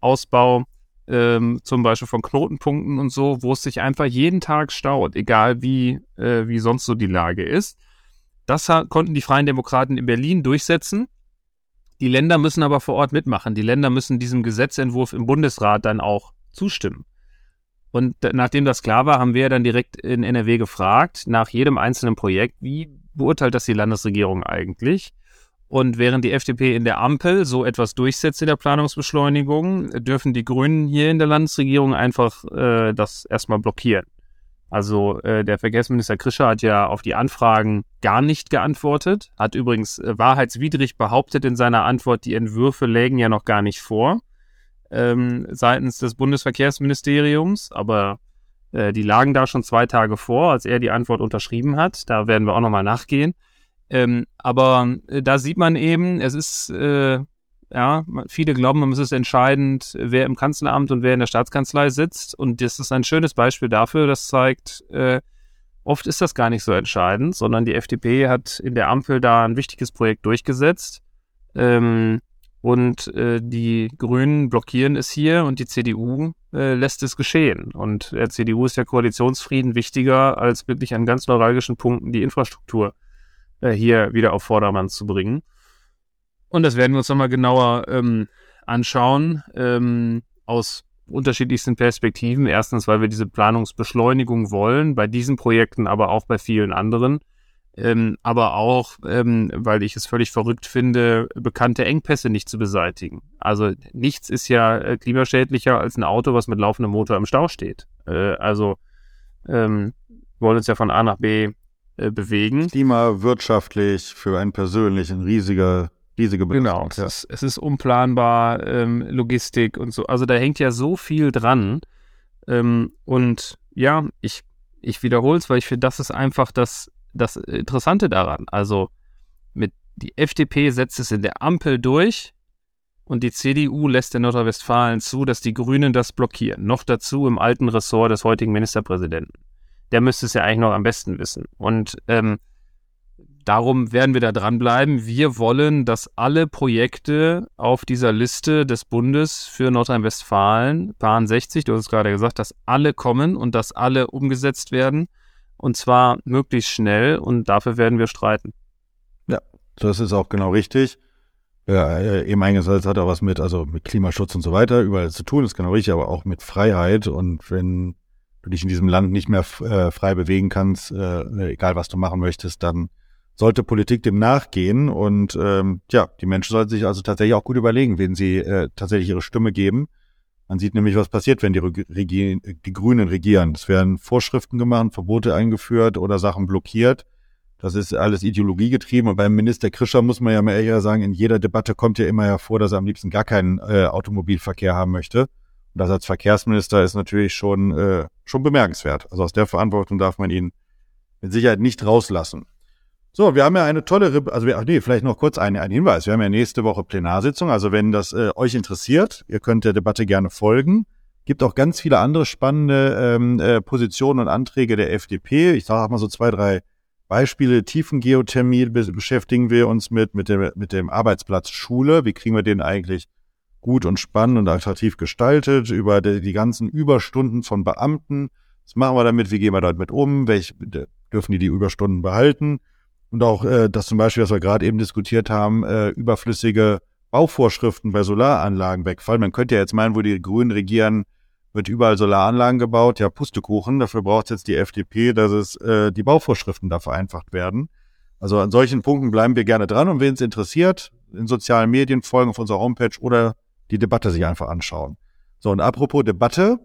Ausbau ähm, zum Beispiel von Knotenpunkten und so, wo es sich einfach jeden Tag staut, egal wie, äh, wie sonst so die Lage ist. Das konnten die Freien Demokraten in Berlin durchsetzen. Die Länder müssen aber vor Ort mitmachen. Die Länder müssen diesem Gesetzentwurf im Bundesrat dann auch zustimmen. Und nachdem das klar war, haben wir dann direkt in NRW gefragt, nach jedem einzelnen Projekt, wie beurteilt das die Landesregierung eigentlich? Und während die FDP in der Ampel so etwas durchsetzt in der Planungsbeschleunigung, dürfen die Grünen hier in der Landesregierung einfach äh, das erstmal blockieren. Also äh, der Verkehrsminister Krischer hat ja auf die Anfragen gar nicht geantwortet, hat übrigens äh, wahrheitswidrig behauptet in seiner Antwort, die Entwürfe lägen ja noch gar nicht vor ähm, seitens des Bundesverkehrsministeriums, aber äh, die lagen da schon zwei Tage vor, als er die Antwort unterschrieben hat. Da werden wir auch nochmal nachgehen. Ähm, aber äh, da sieht man eben, es ist, äh, ja, viele glauben, es ist entscheidend, wer im Kanzleramt und wer in der Staatskanzlei sitzt. Und das ist ein schönes Beispiel dafür, das zeigt, äh, oft ist das gar nicht so entscheidend, sondern die FDP hat in der Ampel da ein wichtiges Projekt durchgesetzt. Ähm, und äh, die Grünen blockieren es hier und die CDU äh, lässt es geschehen. Und der CDU ist der Koalitionsfrieden wichtiger, als wirklich an ganz neuralgischen Punkten die Infrastruktur äh, hier wieder auf Vordermann zu bringen. Und das werden wir uns nochmal genauer ähm, anschauen, ähm, aus unterschiedlichsten Perspektiven. Erstens, weil wir diese Planungsbeschleunigung wollen, bei diesen Projekten, aber auch bei vielen anderen. ähm, aber auch, ähm, weil ich es völlig verrückt finde, bekannte Engpässe nicht zu beseitigen. Also nichts ist ja äh, klimaschädlicher als ein Auto, was mit laufendem Motor im Stau steht. Äh, also ähm, wollen uns ja von A nach B äh, bewegen. Klimawirtschaftlich für einen persönlich ein riesiger riesige Belastung. Genau, es, ist, es ist unplanbar, ähm, Logistik und so. Also da hängt ja so viel dran. Ähm, und ja, ich, ich wiederhole es, weil ich finde, das ist einfach das das Interessante daran. Also mit die FDP setzt es in der Ampel durch und die CDU lässt in Nordrhein-Westfalen zu, dass die Grünen das blockieren. Noch dazu im alten Ressort des heutigen Ministerpräsidenten. Der müsste es ja eigentlich noch am besten wissen. Und ähm, darum werden wir da dranbleiben. Wir wollen, dass alle Projekte auf dieser Liste des Bundes für Nordrhein-Westfalen, Bahn 60, du hast es gerade gesagt, dass alle kommen und dass alle umgesetzt werden. Und zwar möglichst schnell und dafür werden wir streiten. Ja, das ist auch genau richtig. Ja, eben eingesetzt hat er was mit, also mit Klimaschutz und so weiter, überall zu tun, ist genau richtig, aber auch mit Freiheit. Und wenn du dich in diesem Land nicht mehr äh, frei bewegen kannst, äh, egal was du machen möchtest, dann sollte Politik dem nachgehen. Und ähm, ja, die Menschen sollten sich also tatsächlich auch gut überlegen, wen sie äh, tatsächlich ihre Stimme geben. Man sieht nämlich, was passiert, wenn die, Regi die Grünen regieren. Es werden Vorschriften gemacht, Verbote eingeführt oder Sachen blockiert. Das ist alles ideologiegetrieben. Und beim Minister Krischer muss man ja mal eher sagen, in jeder Debatte kommt ja immer hervor, dass er am liebsten gar keinen äh, Automobilverkehr haben möchte. Und das als Verkehrsminister ist natürlich schon, äh, schon bemerkenswert. Also aus der Verantwortung darf man ihn mit Sicherheit nicht rauslassen. So, wir haben ja eine tolle, Re also wir, ach nee, vielleicht noch kurz ein, ein Hinweis. Wir haben ja nächste Woche Plenarsitzung. Also wenn das äh, euch interessiert, ihr könnt der Debatte gerne folgen. Gibt auch ganz viele andere spannende ähm, äh, Positionen und Anträge der FDP. Ich sage mal so zwei, drei Beispiele. Tiefengeothermie be beschäftigen wir uns mit, mit dem, mit dem Arbeitsplatz Schule. Wie kriegen wir den eigentlich gut und spannend und attraktiv gestaltet? Über die, die ganzen Überstunden von Beamten. Was machen wir damit? Wie gehen wir damit um? Welche, dürfen die die Überstunden behalten? Und auch äh, das zum Beispiel, was wir gerade eben diskutiert haben, äh, überflüssige Bauvorschriften bei Solaranlagen wegfallen. Man könnte ja jetzt meinen, wo die Grünen regieren, wird überall Solaranlagen gebaut. Ja, Pustekuchen. Dafür braucht jetzt die FDP, dass es äh, die Bauvorschriften da vereinfacht werden. Also an solchen Punkten bleiben wir gerne dran und wen es interessiert, in sozialen Medien folgen auf unserer Homepage oder die Debatte sich einfach anschauen. So, und apropos Debatte,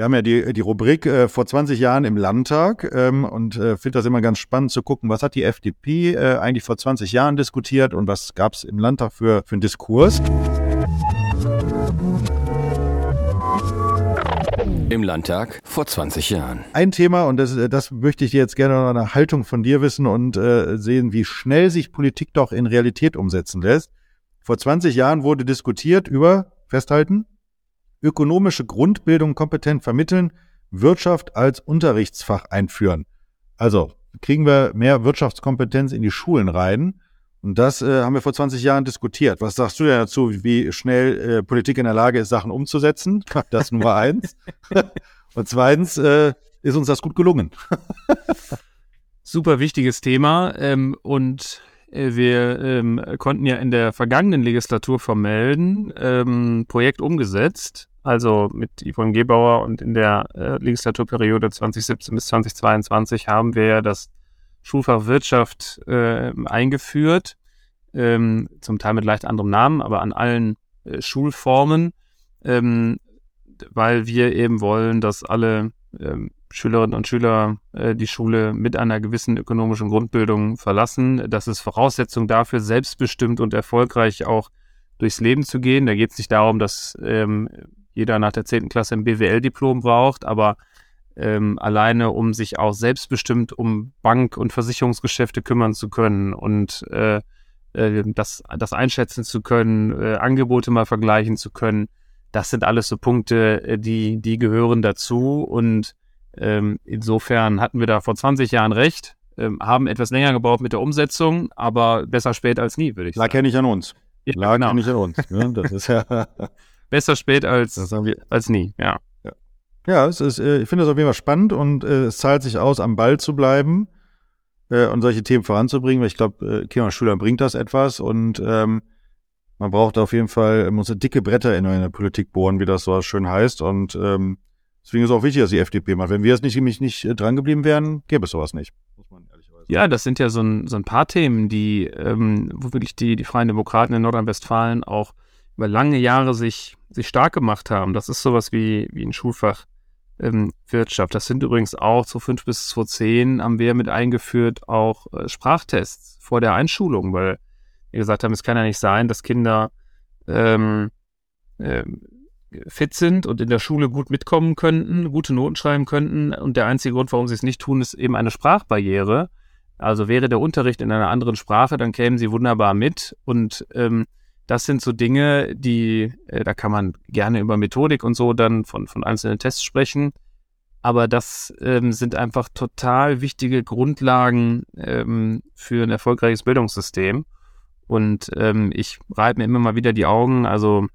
wir haben ja die, die Rubrik äh, vor 20 Jahren im Landtag ähm, und äh, finde das immer ganz spannend zu gucken, was hat die FDP äh, eigentlich vor 20 Jahren diskutiert und was gab es im Landtag für, für einen Diskurs. Im Landtag vor 20 Jahren. Ein Thema, und das, das möchte ich jetzt gerne noch eine Haltung von dir wissen und äh, sehen, wie schnell sich Politik doch in Realität umsetzen lässt. Vor 20 Jahren wurde diskutiert über, festhalten, ökonomische Grundbildung kompetent vermitteln, Wirtschaft als Unterrichtsfach einführen. Also kriegen wir mehr Wirtschaftskompetenz in die Schulen rein. Und das äh, haben wir vor 20 Jahren diskutiert. Was sagst du denn dazu, wie schnell äh, Politik in der Lage ist, Sachen umzusetzen? Das Nummer eins. Und zweitens, äh, ist uns das gut gelungen? Super wichtiges Thema. Ähm, und äh, wir ähm, konnten ja in der vergangenen Legislatur vermelden, ähm, Projekt umgesetzt, also mit Yvonne Gebauer und in der äh, Legislaturperiode 2017 bis 2022 haben wir das Schulfach Wirtschaft äh, eingeführt, ähm, zum Teil mit leicht anderem Namen, aber an allen äh, Schulformen, ähm, weil wir eben wollen, dass alle ähm, Schülerinnen und Schüler äh, die Schule mit einer gewissen ökonomischen Grundbildung verlassen. Das ist Voraussetzung dafür, selbstbestimmt und erfolgreich auch durchs Leben zu gehen. Da geht es nicht darum, dass ähm, jeder nach der 10. Klasse ein BWL-Diplom braucht, aber ähm, alleine, um sich auch selbstbestimmt um Bank- und Versicherungsgeschäfte kümmern zu können und äh, äh, das, das einschätzen zu können, äh, Angebote mal vergleichen zu können, das sind alles so Punkte, äh, die, die gehören dazu. Und ähm, insofern hatten wir da vor 20 Jahren recht, ähm, haben etwas länger gebraucht mit der Umsetzung, aber besser spät als nie, würde ich Lag sagen. Lag ja nicht an uns. Ja, Lag genau. ja nicht an uns. Ne? Das ist ja Besser spät als, als nie, ja. Ja, ja ist, äh, ich finde es auf jeden Fall spannend und äh, es zahlt sich aus, am Ball zu bleiben äh, und solche Themen voranzubringen, weil ich glaube, äh, Kinder Schüler bringt das etwas und ähm, man braucht auf jeden Fall, man muss dicke Bretter in der Politik bohren, wie das so schön heißt. Und ähm, deswegen ist es auch wichtig, dass die FDP macht. Wenn wir es nicht, nämlich nicht äh, dran geblieben wären, gäbe es sowas nicht. Ja, das sind ja so ein, so ein paar Themen, die, ähm, wo wirklich die, die Freien Demokraten in Nordrhein-Westfalen auch über lange Jahre sich, sich stark gemacht haben. Das ist sowas wie, wie ein Schulfach ähm, Wirtschaft. Das sind übrigens auch zu fünf bis zu zehn haben wir mit eingeführt auch äh, Sprachtests vor der Einschulung, weil wir gesagt haben, es kann ja nicht sein, dass Kinder ähm, äh, fit sind und in der Schule gut mitkommen könnten, gute Noten schreiben könnten und der einzige Grund, warum sie es nicht tun, ist eben eine Sprachbarriere. Also wäre der Unterricht in einer anderen Sprache, dann kämen sie wunderbar mit und ähm, das sind so Dinge, die, äh, da kann man gerne über Methodik und so dann von, von einzelnen Tests sprechen. Aber das ähm, sind einfach total wichtige Grundlagen ähm, für ein erfolgreiches Bildungssystem. Und ähm, ich reibe mir immer mal wieder die Augen. Also,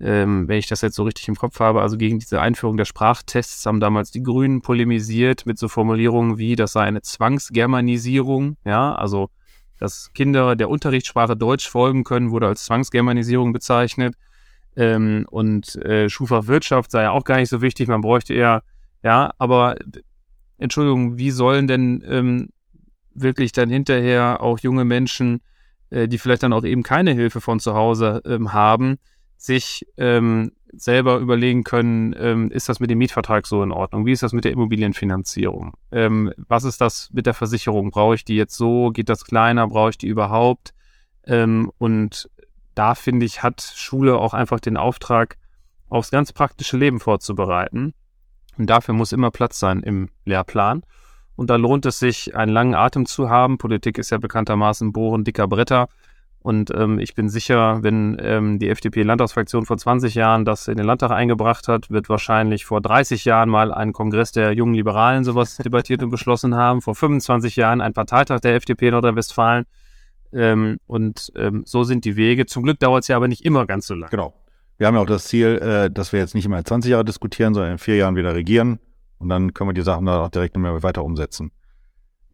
ähm, wenn ich das jetzt so richtig im Kopf habe, also gegen diese Einführung der Sprachtests haben damals die Grünen polemisiert mit so Formulierungen wie, das sei eine Zwangsgermanisierung. Ja, also dass Kinder der Unterrichtssprache Deutsch folgen können, wurde als Zwangsgermanisierung bezeichnet. Ähm, und äh, Schulfach Wirtschaft sei ja auch gar nicht so wichtig, man bräuchte eher, ja, aber Entschuldigung, wie sollen denn ähm, wirklich dann hinterher auch junge Menschen, äh, die vielleicht dann auch eben keine Hilfe von zu Hause ähm, haben, sich ähm, selber überlegen können, ähm, ist das mit dem Mietvertrag so in Ordnung? Wie ist das mit der Immobilienfinanzierung? Ähm, was ist das mit der Versicherung? Brauche ich die jetzt so? Geht das kleiner? Brauche ich die überhaupt? Ähm, und da finde ich, hat Schule auch einfach den Auftrag, aufs ganz praktische Leben vorzubereiten. Und dafür muss immer Platz sein im Lehrplan. Und da lohnt es sich, einen langen Atem zu haben. Politik ist ja bekanntermaßen Bohren dicker Bretter. Und ähm, ich bin sicher, wenn ähm, die FDP-Landtagsfraktion vor 20 Jahren das in den Landtag eingebracht hat, wird wahrscheinlich vor 30 Jahren mal ein Kongress der jungen Liberalen sowas debattiert und beschlossen haben. Vor 25 Jahren ein Parteitag der FDP Nordrhein-Westfalen. Ähm, und ähm, so sind die Wege. Zum Glück dauert es ja aber nicht immer ganz so lange. Genau. Wir haben ja auch das Ziel, äh, dass wir jetzt nicht immer 20 Jahre diskutieren, sondern in vier Jahren wieder regieren. Und dann können wir die Sachen da auch direkt mehr weiter umsetzen.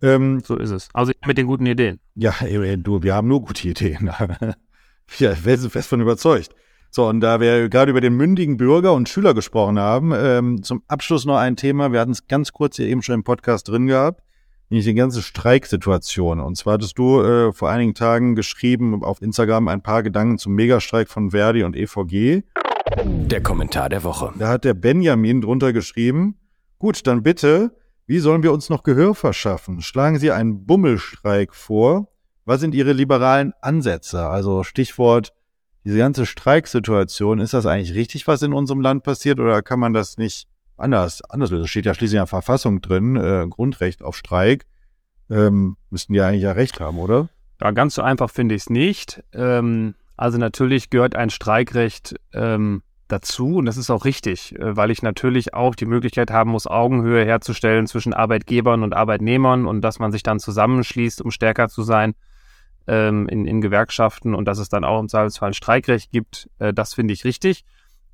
Ähm, so ist es. Also mit den guten Ideen. Ja, du, wir haben nur gute Ideen. ja, wir sind fest von überzeugt. So, und da wir gerade über den mündigen Bürger und Schüler gesprochen haben, ähm, zum Abschluss noch ein Thema. Wir hatten es ganz kurz hier eben schon im Podcast drin gehabt, nämlich die ganze Streiksituation. Und zwar hattest du äh, vor einigen Tagen geschrieben auf Instagram ein paar Gedanken zum Megastreik von Verdi und EVG. Der Kommentar der Woche. Da hat der Benjamin drunter geschrieben, gut, dann bitte wie sollen wir uns noch Gehör verschaffen? Schlagen Sie einen Bummelstreik vor. Was sind Ihre liberalen Ansätze? Also Stichwort, diese ganze Streiksituation. Ist das eigentlich richtig, was in unserem Land passiert oder kann man das nicht anders? Anders, das steht ja schließlich in der Verfassung drin, äh, Grundrecht auf Streik. Ähm, müssten die eigentlich ja recht haben, oder? Ja, ganz so einfach finde ich es nicht. Ähm, also natürlich gehört ein Streikrecht ähm, dazu und das ist auch richtig, äh, weil ich natürlich auch die Möglichkeit haben muss, Augenhöhe herzustellen zwischen Arbeitgebern und Arbeitnehmern und dass man sich dann zusammenschließt, um stärker zu sein ähm, in, in Gewerkschaften und dass es dann auch im Zweifelsfall ein Streikrecht gibt, äh, das finde ich richtig.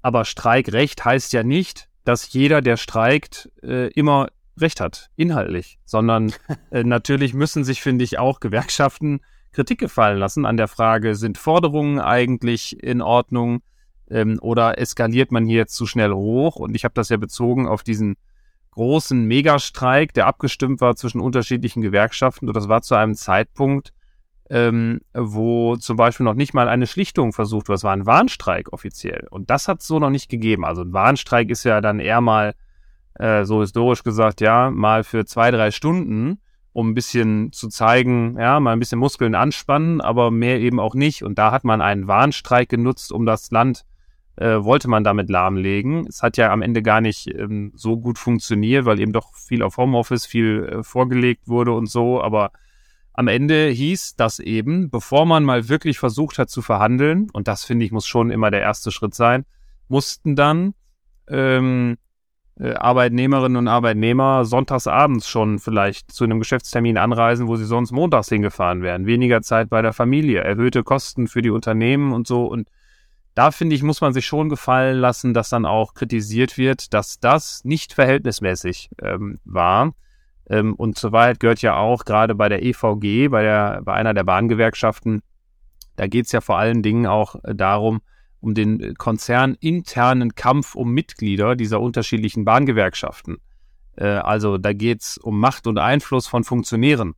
Aber Streikrecht heißt ja nicht, dass jeder, der streikt, äh, immer Recht hat, inhaltlich, sondern äh, natürlich müssen sich, finde ich, auch Gewerkschaften Kritik gefallen lassen an der Frage, sind Forderungen eigentlich in Ordnung? Ähm, oder eskaliert man hier zu schnell hoch? Und ich habe das ja bezogen auf diesen großen Megastreik, der abgestimmt war zwischen unterschiedlichen Gewerkschaften. Und das war zu einem Zeitpunkt, ähm, wo zum Beispiel noch nicht mal eine Schlichtung versucht war. Es war ein Warnstreik offiziell. Und das hat es so noch nicht gegeben. Also ein Warnstreik ist ja dann eher mal, äh, so historisch gesagt, ja, mal für zwei, drei Stunden, um ein bisschen zu zeigen, ja, mal ein bisschen Muskeln anspannen, aber mehr eben auch nicht. Und da hat man einen Warnstreik genutzt, um das Land äh, wollte man damit lahmlegen. Es hat ja am Ende gar nicht ähm, so gut funktioniert, weil eben doch viel auf Homeoffice, viel äh, vorgelegt wurde und so. Aber am Ende hieß das eben, bevor man mal wirklich versucht hat zu verhandeln, und das finde ich muss schon immer der erste Schritt sein, mussten dann ähm, äh, Arbeitnehmerinnen und Arbeitnehmer sonntagsabends schon vielleicht zu einem Geschäftstermin anreisen, wo sie sonst montags hingefahren wären. Weniger Zeit bei der Familie, erhöhte Kosten für die Unternehmen und so. Und da finde ich, muss man sich schon gefallen lassen, dass dann auch kritisiert wird, dass das nicht verhältnismäßig ähm, war. Ähm, und soweit gehört ja auch gerade bei der EVG, bei, der, bei einer der Bahngewerkschaften, da geht es ja vor allen Dingen auch äh, darum, um den konzerninternen Kampf um Mitglieder dieser unterschiedlichen Bahngewerkschaften. Äh, also da geht es um Macht und Einfluss von Funktionären.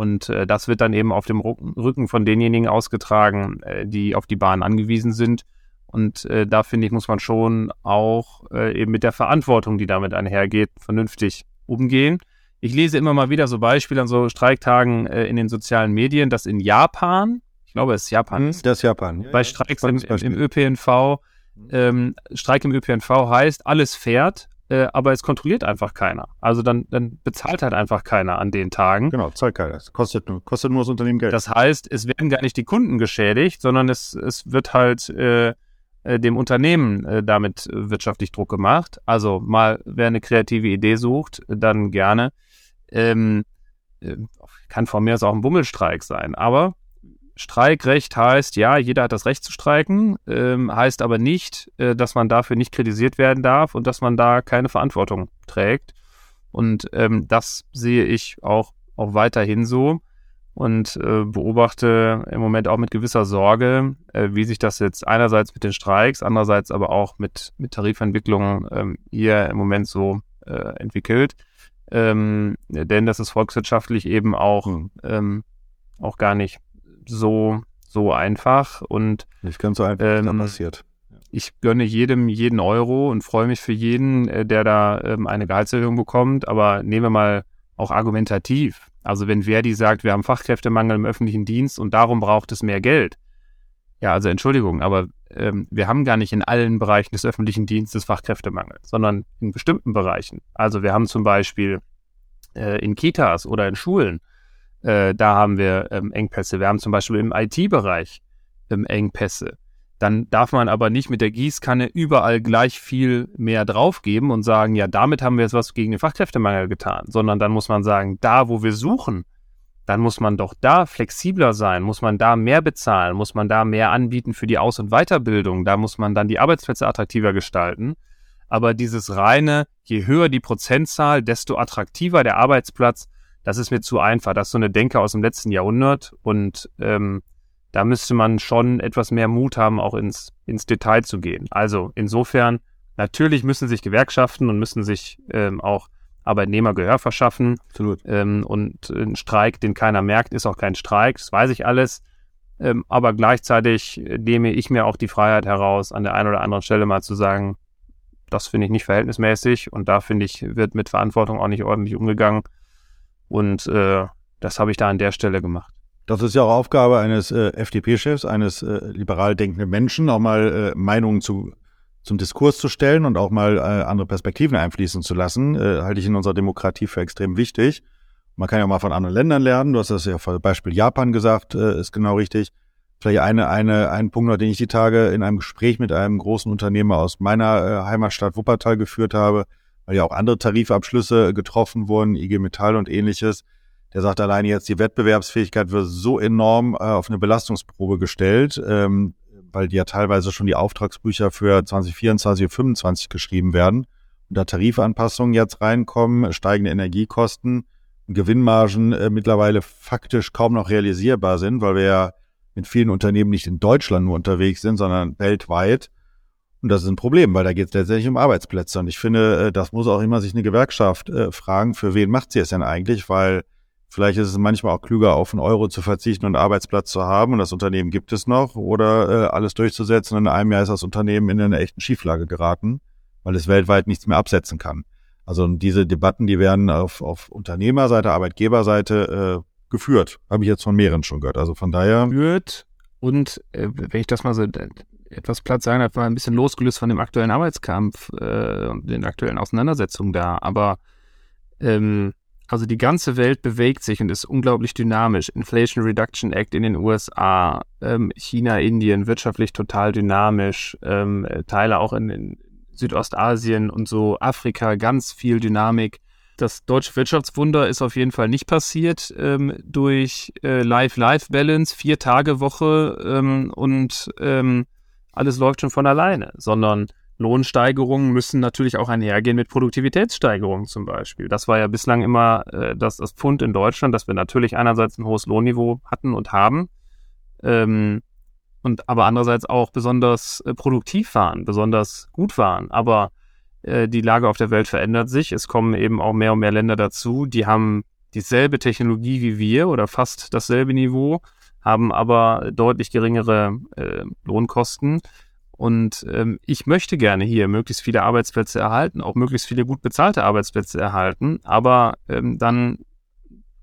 Und äh, das wird dann eben auf dem Rücken von denjenigen ausgetragen, äh, die auf die Bahn angewiesen sind. Und äh, da finde ich, muss man schon auch äh, eben mit der Verantwortung, die damit einhergeht, vernünftig umgehen. Ich lese immer mal wieder so Beispiele an so Streiktagen äh, in den sozialen Medien, dass in Japan, ich glaube, es ist Japan, hm, das ist Japan. bei Streiks im, im, ÖPNV, ähm, Streik im ÖPNV heißt, alles fährt, äh, aber es kontrolliert einfach keiner. Also dann, dann bezahlt halt einfach keiner an den Tagen. Genau, zahlt keiner. Es kostet nur, kostet nur das Unternehmen Geld. Das heißt, es werden gar nicht die Kunden geschädigt, sondern es, es wird halt äh, äh, dem Unternehmen äh, damit wirtschaftlich Druck gemacht. Also mal, wer eine kreative Idee sucht, dann gerne. Ähm, äh, kann von mir aus auch ein Bummelstreik sein. Aber Streikrecht heißt, ja, jeder hat das Recht zu streiken, ähm, heißt aber nicht, äh, dass man dafür nicht kritisiert werden darf und dass man da keine Verantwortung trägt. Und ähm, das sehe ich auch, auch weiterhin so und äh, beobachte im Moment auch mit gewisser Sorge, äh, wie sich das jetzt einerseits mit den Streiks, andererseits aber auch mit, mit Tarifentwicklungen ähm, hier im Moment so äh, entwickelt. Ähm, denn das ist volkswirtschaftlich eben auch, hm. ähm, auch gar nicht so, so einfach und nicht ganz so einfach ähm, passiert. Ich gönne jedem jeden Euro und freue mich für jeden, äh, der da ähm, eine Gehaltserhöhung bekommt. Aber nehmen wir mal auch argumentativ. Also wenn Verdi sagt, wir haben Fachkräftemangel im öffentlichen Dienst und darum braucht es mehr Geld. Ja, also Entschuldigung, aber ähm, wir haben gar nicht in allen Bereichen des öffentlichen Dienstes Fachkräftemangel, sondern in bestimmten Bereichen. Also wir haben zum Beispiel äh, in Kitas oder in Schulen, äh, da haben wir ähm, Engpässe. Wir haben zum Beispiel im IT-Bereich ähm, Engpässe dann darf man aber nicht mit der Gießkanne überall gleich viel mehr draufgeben und sagen, ja, damit haben wir jetzt was gegen den Fachkräftemangel getan, sondern dann muss man sagen, da, wo wir suchen, dann muss man doch da flexibler sein, muss man da mehr bezahlen, muss man da mehr anbieten für die Aus- und Weiterbildung, da muss man dann die Arbeitsplätze attraktiver gestalten. Aber dieses reine, je höher die Prozentzahl, desto attraktiver der Arbeitsplatz, das ist mir zu einfach. Das ist so eine Denke aus dem letzten Jahrhundert und ähm, da müsste man schon etwas mehr Mut haben, auch ins, ins Detail zu gehen. Also insofern, natürlich müssen sich Gewerkschaften und müssen sich ähm, auch Arbeitnehmer Gehör verschaffen. Absolut. Ähm, und ein Streik, den keiner merkt, ist auch kein Streik, das weiß ich alles. Ähm, aber gleichzeitig nehme ich mir auch die Freiheit heraus, an der einen oder anderen Stelle mal zu sagen, das finde ich nicht verhältnismäßig und da finde ich, wird mit Verantwortung auch nicht ordentlich umgegangen. Und äh, das habe ich da an der Stelle gemacht. Das ist ja auch Aufgabe eines äh, FDP-Chefs, eines äh, liberal denkenden Menschen, auch mal äh, Meinungen zu, zum Diskurs zu stellen und auch mal äh, andere Perspektiven einfließen zu lassen, äh, halte ich in unserer Demokratie für extrem wichtig. Man kann ja mal von anderen Ländern lernen. Du hast das ja vor Beispiel Japan gesagt, äh, ist genau richtig. Vielleicht eine, eine, ein Punkt noch, den ich die Tage in einem Gespräch mit einem großen Unternehmer aus meiner äh, Heimatstadt Wuppertal geführt habe, weil ja auch andere Tarifabschlüsse getroffen wurden, IG Metall und ähnliches der sagt alleine jetzt, die Wettbewerbsfähigkeit wird so enorm äh, auf eine Belastungsprobe gestellt, ähm, weil die ja teilweise schon die Auftragsbücher für 2024 und 2025 geschrieben werden. Und da Tarifanpassungen jetzt reinkommen, steigende Energiekosten, Gewinnmargen äh, mittlerweile faktisch kaum noch realisierbar sind, weil wir ja mit vielen Unternehmen nicht in Deutschland nur unterwegs sind, sondern weltweit. Und das ist ein Problem, weil da geht es letztendlich um Arbeitsplätze. Und ich finde, äh, das muss auch immer sich eine Gewerkschaft äh, fragen, für wen macht sie es denn eigentlich? Weil Vielleicht ist es manchmal auch klüger, auf einen Euro zu verzichten und einen Arbeitsplatz zu haben und das Unternehmen gibt es noch oder äh, alles durchzusetzen und in einem Jahr ist das Unternehmen in eine echte Schieflage geraten, weil es weltweit nichts mehr absetzen kann. Also diese Debatten, die werden auf, auf Unternehmerseite, Arbeitgeberseite äh, geführt. Habe ich jetzt von mehreren schon gehört. Also von daher. Geführt und äh, wenn ich das mal so etwas sagen darf, war ein bisschen losgelöst von dem aktuellen Arbeitskampf äh, und den aktuellen Auseinandersetzungen da. Aber ähm, also die ganze Welt bewegt sich und ist unglaublich dynamisch. Inflation Reduction Act in den USA, ähm, China, Indien, wirtschaftlich total dynamisch, ähm, Teile auch in, in, Südostasien und so, Afrika, ganz viel Dynamik. Das deutsche Wirtschaftswunder ist auf jeden Fall nicht passiert ähm, durch äh, Life-Life-Balance, vier Tage Woche ähm, und ähm, alles läuft schon von alleine, sondern Lohnsteigerungen müssen natürlich auch einhergehen mit Produktivitätssteigerungen zum Beispiel. Das war ja bislang immer äh, das, das Pfund in Deutschland, dass wir natürlich einerseits ein hohes Lohnniveau hatten und haben, ähm, und aber andererseits auch besonders äh, produktiv waren, besonders gut waren. Aber äh, die Lage auf der Welt verändert sich. Es kommen eben auch mehr und mehr Länder dazu, die haben dieselbe Technologie wie wir oder fast dasselbe Niveau, haben aber deutlich geringere äh, Lohnkosten. Und ähm, ich möchte gerne hier möglichst viele Arbeitsplätze erhalten, auch möglichst viele gut bezahlte Arbeitsplätze erhalten. Aber ähm, dann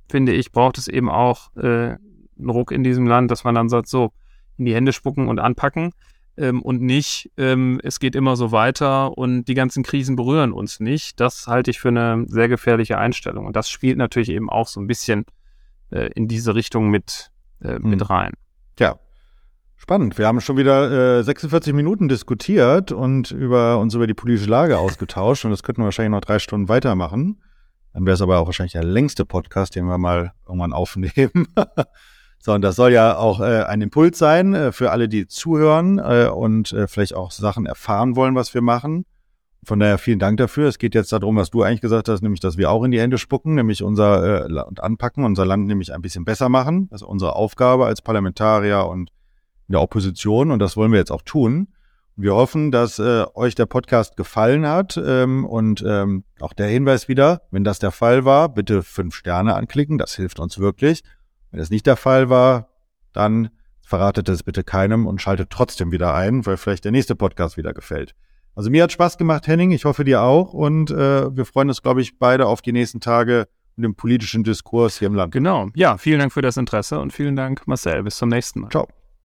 finde ich, braucht es eben auch äh, einen Ruck in diesem Land, dass man dann sagt, so, in die Hände spucken und anpacken ähm, und nicht, ähm, es geht immer so weiter und die ganzen Krisen berühren uns nicht. Das halte ich für eine sehr gefährliche Einstellung. Und das spielt natürlich eben auch so ein bisschen äh, in diese Richtung mit, äh, mit hm. rein. Ja. Spannend. Wir haben schon wieder äh, 46 Minuten diskutiert und über uns über die politische Lage ausgetauscht und das könnten wir wahrscheinlich noch drei Stunden weitermachen. Dann wäre es aber auch wahrscheinlich der längste Podcast, den wir mal irgendwann aufnehmen. So, und das soll ja auch äh, ein Impuls sein äh, für alle, die zuhören äh, und äh, vielleicht auch Sachen erfahren wollen, was wir machen. Von daher vielen Dank dafür. Es geht jetzt darum, was du eigentlich gesagt hast, nämlich, dass wir auch in die Hände spucken, nämlich unser äh, Land anpacken, unser Land nämlich ein bisschen besser machen. Das ist unsere Aufgabe als Parlamentarier und in der Opposition und das wollen wir jetzt auch tun. Wir hoffen, dass äh, euch der Podcast gefallen hat ähm, und ähm, auch der Hinweis wieder, wenn das der Fall war, bitte fünf Sterne anklicken, das hilft uns wirklich. Wenn es nicht der Fall war, dann verratet es bitte keinem und schaltet trotzdem wieder ein, weil vielleicht der nächste Podcast wieder gefällt. Also mir hat Spaß gemacht, Henning. Ich hoffe dir auch. Und äh, wir freuen uns, glaube ich, beide auf die nächsten Tage und den politischen Diskurs hier im Land. Genau. Ja, vielen Dank für das Interesse und vielen Dank, Marcel. Bis zum nächsten Mal. Ciao.